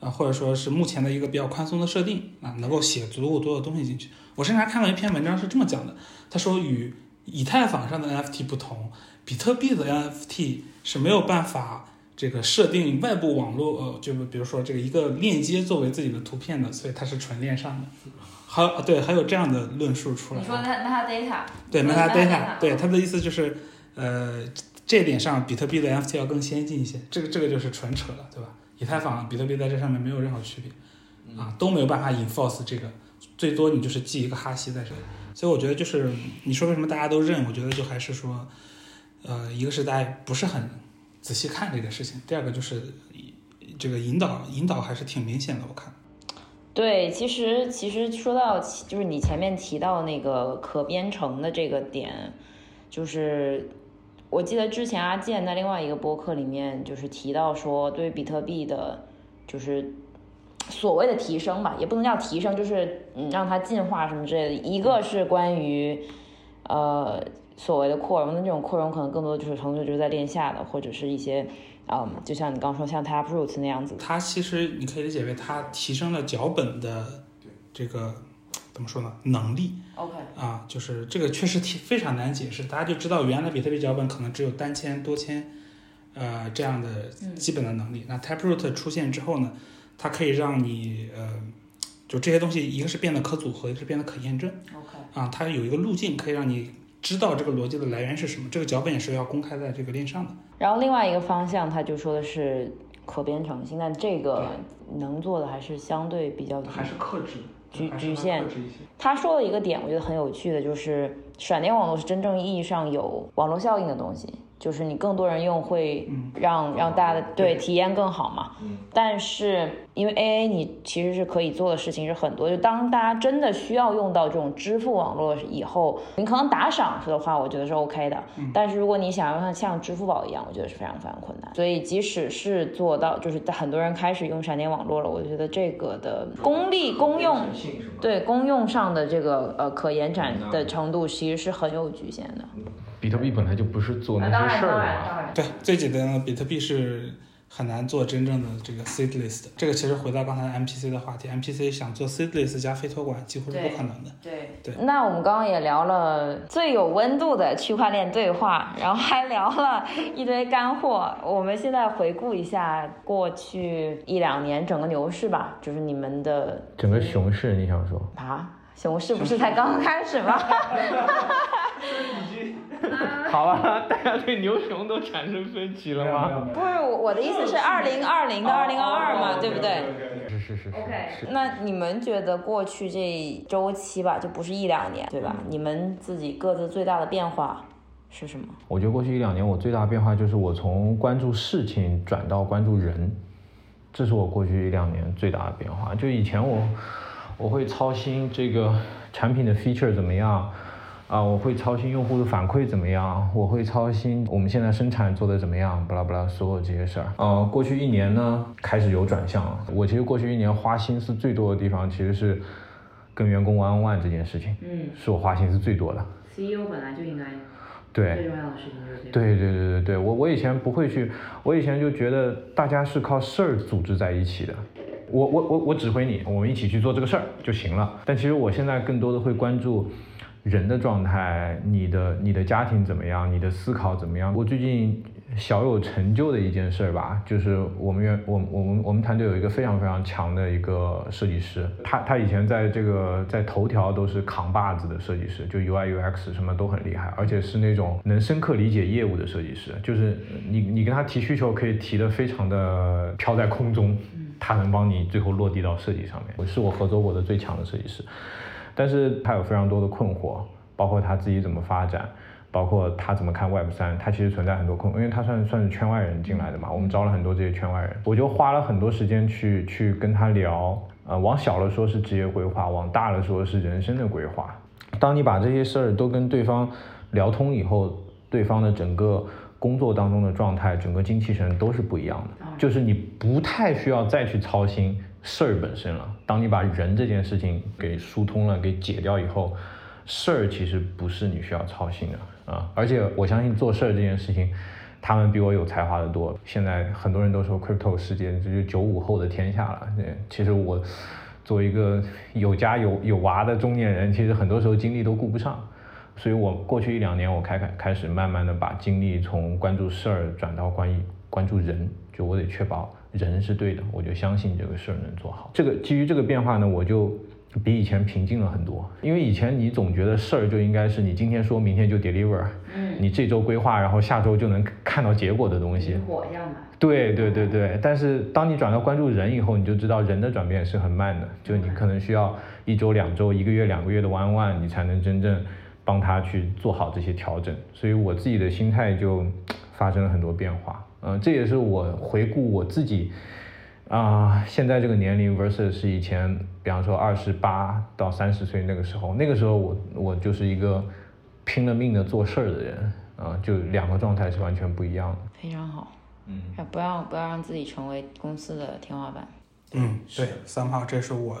啊，或者说是目前的一个比较宽松的设定啊，能够写足够多的东西进去。我甚至还看到一篇文章是这么讲的，他说与以太坊上的 NFT 不同，比特币的 NFT 是没有办法这个设定外部网络，呃，就比如说这个一个链接作为自己的图片的，所以它是纯链上的。还有对，还有这样的论述出来。你说 meta metadata 对 metadata，对嗯他的意思就是，呃，这点上比特币的 NFT 要更先进一些，这个这个就是纯扯了，对吧？以太坊、比特币在这上面没有任何区别，啊，都没有办法 enforce 这个，最多你就是记一个哈希在这里。所以我觉得就是你说为什么大家都认，我觉得就还是说，呃，一个是大家不是很仔细看这个事情，第二个就是这个引导引导还是挺明显的，我看。对，其实其实说到就是你前面提到那个可编程的这个点，就是我记得之前阿健在另外一个播客里面就是提到说，对比特币的，就是所谓的提升吧，也不能叫提升，就是嗯让它进化什么之类的。一个是关于呃所谓的扩容的这种扩容，可能更多就是程序就是在链下的，或者是一些。嗯，就像你刚说，像 Taproot 那样子，它其实你可以理解为它提升了脚本的这个怎么说呢？能力。OK。啊，就是这个确实挺非常难解释，大家就知道原来比特币脚本可能只有单签、多签，呃这样的基本的能力。那 Taproot 出现之后呢，它可以让你呃，就这些东西，一个是变得可组合，一个是变得可验证。OK。啊，它有一个路径可以让你知道这个逻辑的来源是什么，这个脚本也是要公开在这个链上的。然后另外一个方向，他就说的是可编程性，但这个能做的还是相对比较还是克制局局限。他说了一个点，我觉得很有趣的，就是闪电网络是真正意义上有网络效应的东西。就是你更多人用会让让大家的对体验更好嘛，但是因为 A A 你其实是可以做的事情是很多，就当大家真的需要用到这种支付网络以后，你可能打赏的话，我觉得是 O K 的，但是如果你想要像像支付宝一样，我觉得是非常非常困难。所以即使是做到，就是很多人开始用闪电网络了，我觉得这个的功利公用对公用上的这个呃可延展的程度其实是很有局限的。比特币本来就不是做那些事儿的嘛。对，最简单的比特币是很难做真正的这个 seedless 的。这个其实回到刚才 MPC 的话题，MPC 想做 seedless 加非托管几乎是不可能的。对对。那我们刚刚也聊了最有温度的区块链对话，然后还聊了一堆干货。我们现在回顾一下过去一两年整个牛市吧，就是你们的整个熊市，你想说？啊，熊市不是才刚刚开始吗？好了，大家对牛熊都产生分歧了吗？不是，我的意思是二零二零到二零二二嘛，对不对？是是是。OK。那你们觉得过去这周期吧，就不是一两年，对吧？你们自己各自最大的变化是什么？我觉得过去一两年我最大的变化就是我从关注事情转到关注人，这是我过去一两年最大的变化。就以前我我会操心这个产品的 feature 怎么样。啊，我会操心用户的反馈怎么样，我会操心我们现在生产做的怎么样，巴拉巴拉，所有这些事儿。呃，过去一年呢，开始有转向了。我其实过去一年花心思最多的地方，其实是跟员工 one on one 这件事情，嗯，是我花心思最多的。CEO 本来就应该对最重要的事情就是这个。对对对对对，我我以前不会去，我以前就觉得大家是靠事儿组织在一起的，我我我我指挥你，我们一起去做这个事儿就行了。但其实我现在更多的会关注。人的状态，你的你的家庭怎么样？你的思考怎么样？我最近小有成就的一件事吧，就是我们院我我们我们团队有一个非常非常强的一个设计师，他他以前在这个在头条都是扛把子的设计师，就 UI UX 什么都很厉害，而且是那种能深刻理解业务的设计师，就是你你跟他提需求可以提的非常的飘在空中，他能帮你最后落地到设计上面。我是我合作过的最强的设计师。但是他有非常多的困惑，包括他自己怎么发展，包括他怎么看 Web 三，他其实存在很多困，因为他算算是圈外人进来的嘛，我们招了很多这些圈外人，我就花了很多时间去去跟他聊，呃，往小了说是职业规划，往大了说是人生的规划。当你把这些事儿都跟对方聊通以后，对方的整个工作当中的状态，整个精气神都是不一样的，就是你不太需要再去操心。事儿本身了，当你把人这件事情给疏通了、给解掉以后，事儿其实不是你需要操心的啊。而且我相信做事儿这件事情，他们比我有才华的多。现在很多人都说 crypto 世界这就九五后的天下了。对其实我作为一个有家有有娃的中年人，其实很多时候精力都顾不上。所以我过去一两年，我开开开始慢慢的把精力从关注事儿转到关于关注人，就我得确保。人是对的，我就相信这个事儿能做好。这个基于这个变化呢，我就比以前平静了很多。因为以前你总觉得事儿就应该是你今天说明天就 deliver，嗯，你这周规划，然后下周就能看到结果的东西。火一样的。对对对对，但是当你转到关注人以后，你就知道人的转变是很慢的，就你可能需要一周、两周、一个月、两个月的 one one，你才能真正帮他去做好这些调整。所以我自己的心态就发生了很多变化。嗯，这也是我回顾我自己，啊、现在这个年龄 versus 是以前，比方说二十八到三十岁那个时候，那个时候我我就是一个拼了命的做事儿的人啊、就两个状态是完全不一样的。非常好，嗯，不要不要让自己成为公司的天花板。嗯，对，三号，这是我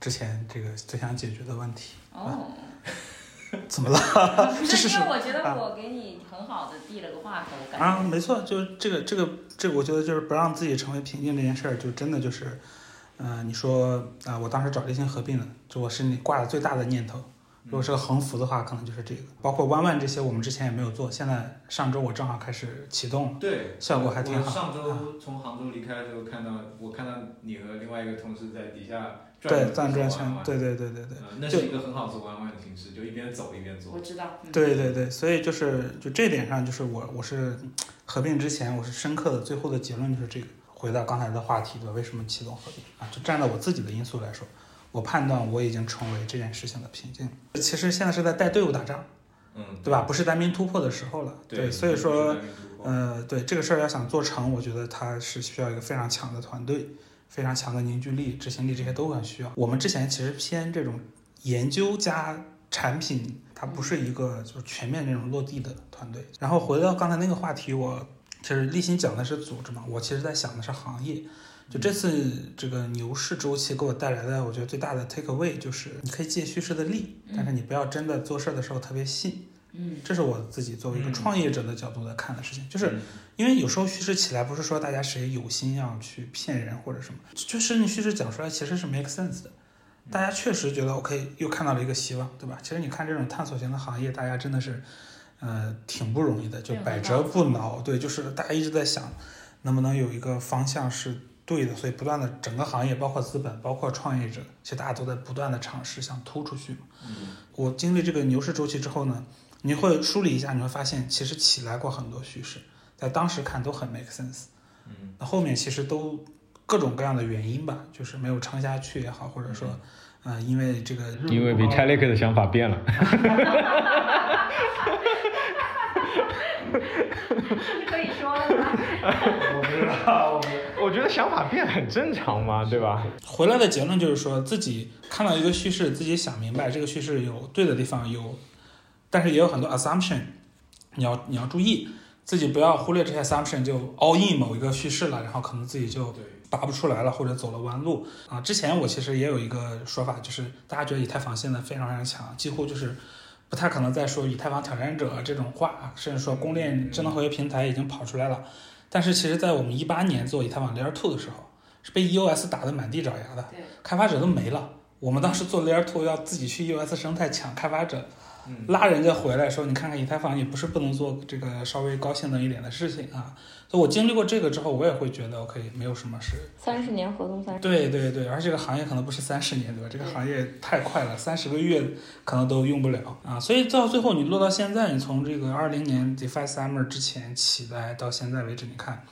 之前这个最想解决的问题。哦，怎么了？不 这是是因为我觉啊得我给你很好的递了个话头，感啊，没错，就是这个这个这个，我觉得就是不让自己成为瓶颈这件事儿，就真的就是，呃，你说啊、我当时找这些合并了，就我是你挂的最大的念头。如果是个横幅的话，可能就是这个。包括弯弯这些，我们之前也没有做，现在上周我正好开始启动了。对，效果还挺好上周从杭州离开的时候，看到我看到你和另外一个同事在底下对，转转转圈圈，，对对对对对。嗯那是一个很好做弯弯的形式，就一边走一边做我。知道，嗯对对对，所以就是就这点上，就是我我是合并之前，我是深刻的最后的结论就是这个。回到刚才的话题，对吧？为什么启动合并啊？就站在我自己的因素来说，我判断我已经成为这件事情的瓶颈。其实现在是在带队伍打仗，嗯，对吧？不是单兵突破的时候了。对，所以说，呃，对这个事儿要想做成，我觉得它是需要一个非常强的团队，非常强的凝聚力、执行力，这些都很需要。我们之前其实偏这种研究加产品，它不是一个就是全面这种落地的团队。然后回到刚才那个话题，我其实立新讲的是组织嘛，我其实在想的是行业。就这次这个牛市周期给我带来的，我觉得最大的 take away 就是你可以借叙事的力，但是你不要真的做事儿的时候特别信。嗯，这是我自己作为一个嗯。创业者的角度来看的事情，就是嗯。因为有时候叙事起来不是说大家谁有心要去骗人或者什么，就是你叙事讲出来其实是 make sense 的，大家确实觉得 OK，又看到了一个希望，对吧？其实你看这种探索型的行业，大家真的是，呃，挺不容易的，就百折不挠，对，就是大家一直在想，能不能有一个方向是对的，所以不断的整个行业，包括资本，包括创业者，其实大家都在不断的尝试想突出去嘛。嗯我经历这个牛市周期之后呢，你会梳理一下，你会发现其实起来过很多叙事，在当时看都很 make sense。嗯那后面其实都各种各样的原因吧，就是没有撑下去也好，或者说，呃，因为这个因为 Vitalik 的想法变了。是可以说的吗？我不知道，我我觉得想法变很正常嘛，对吧？回来的结论就是说自己看到一个叙事，自己想明白这个叙事有对的地方，有，但是也有很多 assumption，你要你要注意，自己不要忽略这些 assumption 就 all in 某一个叙事了，然后可能自己就，拔不出来了，或者走了弯路啊。之前我其实也有一个说法，就是大家觉得以太坊现在非常非常强，几乎就是不太可能再说以太坊挑战者这种话，甚至说公链智能合约平台已经跑出来了。但是其实，在我们一八年做以太坊 Layer Two 的时候，是被 EOS 打得满地找牙的，开发者都没了。我们当时做 Layer Two 要自己去 EOS 生态抢开发者，嗯拉人家回来说，你看看以太坊也不是不能做这个稍微高性能一点的事情啊。所以我经历过这个之后，我也会觉得 OK，没有什么事三十年合同三十，对对对，而这个行业可能不是三十年，对吧？这个行业太快了，三十个月可能都用不了啊。所以到最后你落到现在，你从这个二零年 DeFi Summer 之前起来到现在为止，你看，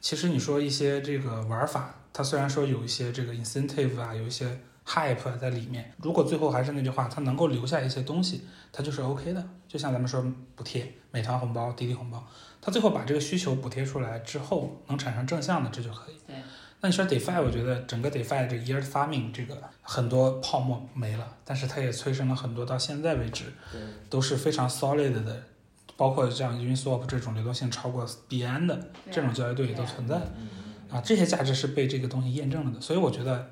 其实你说一些这个玩法，它虽然说有一些这个 incentive 啊，有一些 hype 在里面，如果最后还是那句话，它能够留下一些东西，它就是 OK 的。就像咱们说补贴，美团红包、滴滴红包，它最后把这个需求补贴出来之后，能产生正向的，这就可以。对。那你说 DeFi，我觉得整个 DeFi 这 Year Farming 这个很多泡沫没了，但是它也催生了很多到现在为止对，都是非常 solid 的，包括像 Uniswap 这种流动性超过 BN 的这种交易对也都存在啊，这些价值是被这个东西验证了的。所以我觉得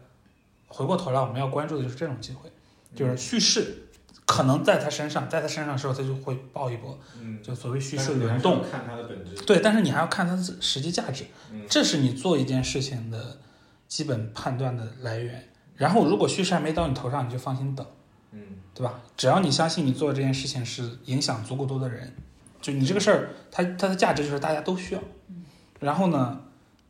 回过头来我们要关注的就是这种机会，就是叙事可能在他身上，在他身上的时候他就会爆一波，嗯，就所谓叙事的本质，对，但是你还要看它的实际价值。嗯，这是你做一件事情的基本判断的来源。然后，如果叙事还没到你头上，你就放心等，嗯对吧？只要你相信你做这件事情是影响足够多的人，就你这个事儿，它它的价值就是大家都需要。然后呢，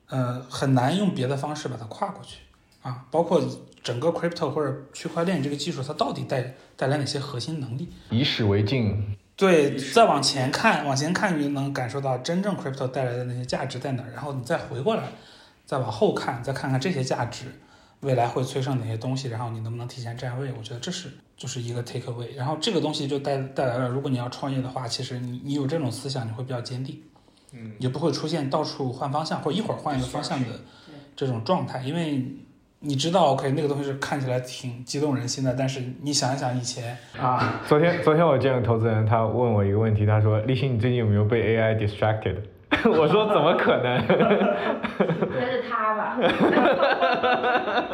呃，很难用别的方式把它跨过去啊。包括整个 crypto 或者区块链这个技术，它到底带带来哪些核心能力？以史为镜，对，再往前看，往前看，你就能感受到真正 crypto 带来的那些价值在哪儿，然后你再回过来，再往后看，再看看这些价值未来会催生哪些东西，然后你能不能提前站位？我觉得这是就是一个 take away。然后这个东西就带带来了，如果你要创业的话，其实你你有这种思想，你会比较坚定，嗯，也不会出现到处换方向或者一会儿换一个方向的这种状态，因为你知道，OK，那个东西是看起来挺激动人心的，但是你想一想以前啊，昨天昨天我见个投资人，他问我一个问题，他说：“立新，你最近有没有被 AI distracted？” 我说：“怎么可能？” 那是他吧？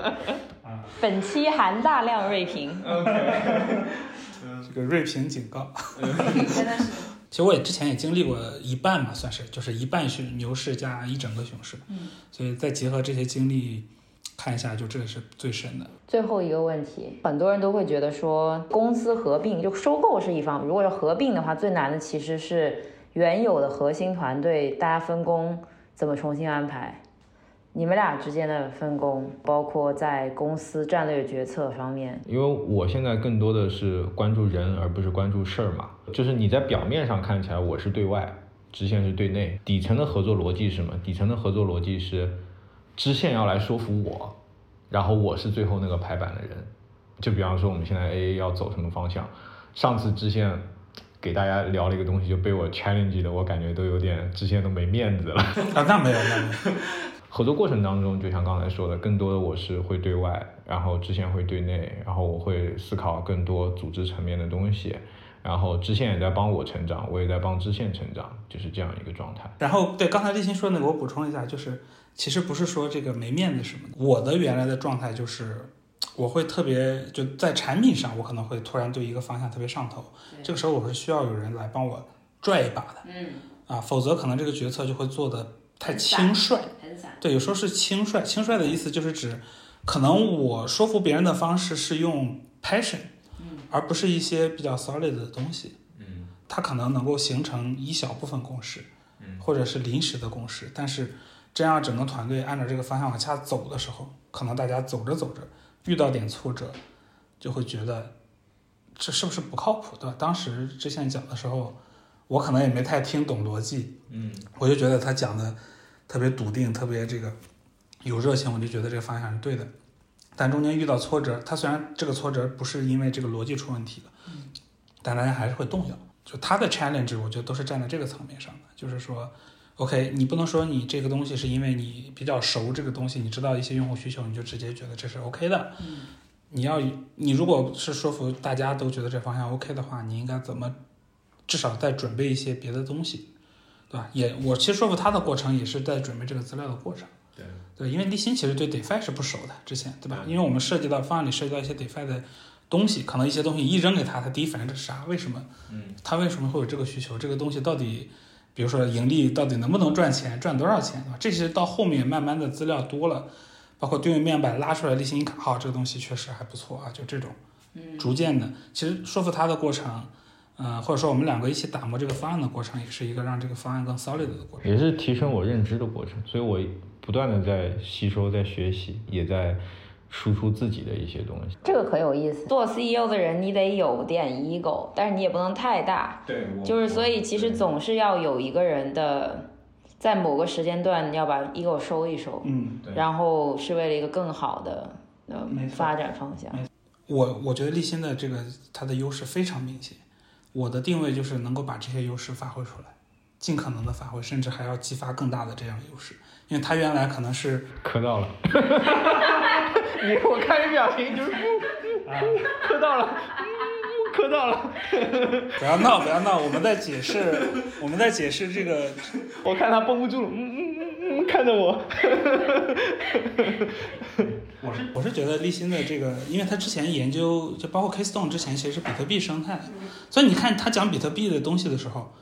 本期含大量锐评。这个锐评警告。真的是。其实我也之前也经历过一半嘛，算是就是一半是牛市加一整个熊市，嗯，所以再结合这些经历看一下，就这个是最深的。最后一个问题，很多人都会觉得说，公司合并就收购是一方，如果是合并的话，最难的其实是原有的核心团队大家分工怎么重新安排。你们俩之间的分工，包括在公司战略决策方面，因为我现在更多的是关注人，而不是关注事儿嘛。就是你在表面上看起来我是对外，直线是对内，底层的合作逻辑是什么？底层的合作逻辑是，支线要来说服我，然后我是最后那个排版的人。就比方说我们现在 AA 要走什么方向，上次支线给大家聊了一个东西，就被我 challenge 的，我感觉都有点支线都没面子了。啊，那没有，那没有。合作过程当中，就像刚才说的，更多的我是会对外，然后支线会对内，然后我会思考更多组织层面的东西，然后支线也在帮我成长，我也在帮支线成长，就是这样一个状态。然后对刚才立新说那个，我补充一下，就是其实不是说这个没面子什么的，我的原来的状态就是我会特别就在产品上，我可能会突然对一个方向特别上头，这个时候我是需要有人来帮我拽一把的，嗯，啊，否则可能这个决策就会做的太轻率。很散。对，有时候是轻率，轻率的意思就是指，可能我说服别人的方式是用 passion，嗯，而不是一些比较 solid 的东西，嗯，它可能能够形成一小部分共识，嗯，或者是临时的共识，但是这样整个团队按照这个方向往下走的时候，可能大家走着走着遇到点挫折，就会觉得这是不是不靠谱，对吧？当时之前讲的时候，我可能也没太听懂逻辑，嗯，我就觉得他讲的特别笃定，特别这个有热情，我就觉得这个方向是对的。但中间遇到挫折，他虽然这个挫折不是因为这个逻辑出问题了，但大家还是会动摇。就他的 challenge，我觉得都是站在这个层面上的，就是说，OK，你不能说你这个东西是因为你比较熟这个东西，你知道一些用户需求，你就直接觉得这是 OK 的。嗯，你要你如果是说服大家都觉得这方向 OK 的话，你应该怎么至少再准备一些别的东西，对吧？也我其实说服他的过程也是在准备这个资料的过程。对对，因为立新其实对 DeFi 是不熟的，之前对吧？因为我们涉及到方案里涉及到一些 DeFi 的东西，可能一些东西一扔给他，他第一反应这是啥？为什么？嗯，他为什么会有这个需求？这个东西到底，比如说盈利到底能不能赚钱，赚多少钱，对吧？这些到后面慢慢的资料多了，包括对面面板拉出来立新一看，好、这个东西确实还不错啊，就这种，嗯，逐渐的，其实说服他的过程，嗯、或者说我们两个一起打磨这个方案的过程，也是一个让这个方案更 solid 的过程。也是提升我认知的过程，所以我不断的在吸收，在学习，也在输出自己的一些东西。这个可有意思。做 CEO 的人，你得有点 ego，但是你也不能太大。对，就是所以其实总是要有一个人的，在某个时间段要把 ego 收一收，嗯，对然后是为了一个更好的呃没发展方向。我我觉得立新的这个它的优势非常明显，我的定位就是能够把这些优势发挥出来，尽可能的发挥，甚至还要激发更大的这样优势，因为他原来可能是磕到了。你我看你表情就是，磕到了，磕到了。不要闹不要闹，我们在解释我们在解释这个，我看他绷不住了，嗯嗯嗯嗯，看着我。我是我是觉得立新的这个，因为他之前研究就包括 Keystone 之前其实是比特币生态，所以你看他讲比特币的东西的时候。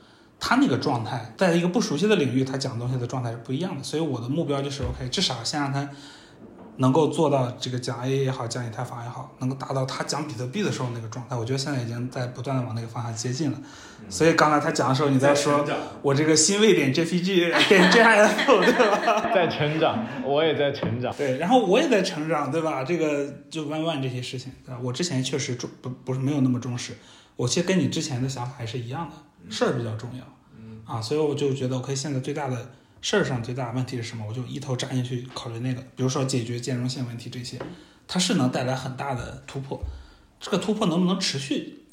他那个状态，在一个不熟悉的领域，他讲东西的状态是不一样的。所以我的目标就是 OK，至少先让他能够做到这个讲 A 也好，讲以太坊也好，能够达到他讲比特币的时候那个状态。我觉得现在已经在不断的往那个方向接近了。所以刚才他讲的时候，你在说我这个新位点 JPG 点 JIF 对吧？在成长，我也在成长。对，然后我也在成长，对吧？这个就 One One 这些事情，对吧？我之前确实重不不是没有那么重视，我其实跟你之前的想法还是一样的，事儿比较重要。啊，所以我就觉得我可以现在最大的事儿上最大的问题是什么？我就一头扎进去考虑那个，比如说解决兼容性问题这些，它是能带来很大的突破。这个突破能不能持续，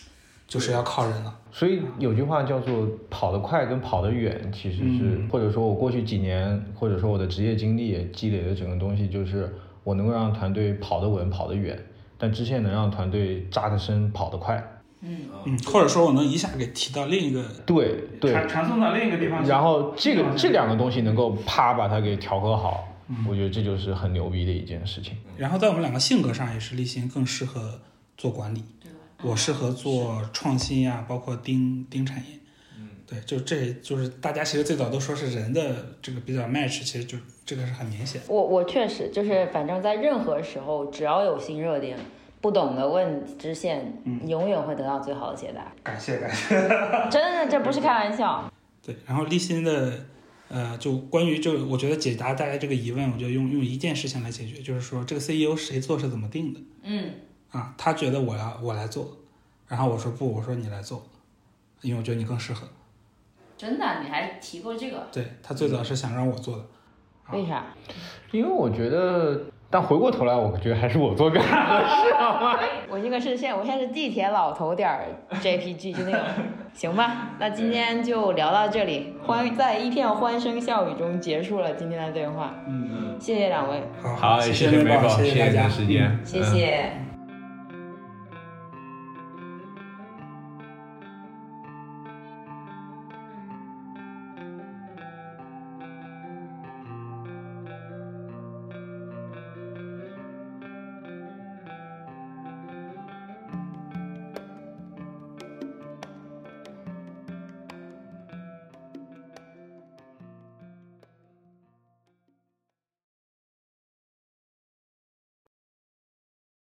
就是要靠人了。所以有句话叫做“跑得快跟跑得远”，其实是、嗯或者说我过去几年，或者说我的职业经历也积累的整个东西，就是我能够让团队跑得稳、跑得远，但支线能让团队扎得深、跑得快。嗯，嗯，或者说我能一下给提到另一个对对，传传送到另一个地方去。然后这个这两个东西能够啪把它给调和好，我觉得这就是很牛逼的一件事情。然后在我们两个性格上也是立新更适合做管理，我适合做创新呀、包括盯盯产业。嗯，对，就这就是大家其实最早都说是人的这个比较 match，其实就这个是很明显。我我确实就是，反正在任何时候，只要有新热点，不懂的问知县，嗯，永远会得到最好的解答。感谢感谢。真的，这不是开玩笑。对，然后立新的，呃，就关于就我觉得解答大家这个疑问，我就用用一件事情来解决，就是说这个 CEO 谁做是怎么定的嗯，啊？他觉得我要我来做，然后我说不，我说你来做，因为我觉得你更适合。真的，你还提过这个？对他最早是想让我做的，为啥？因为我觉得，但回过头来，我觉得还是我做更合适，好吗？我应该是现在，我现在是地铁老头点儿 JPG，就那种，行吧？那今天就聊到这里，欢在一片欢声笑语中结束了今天的对话。嗯嗯，谢谢两位，好，好，谢谢美宝，谢谢大家的，时间，谢嗯谢。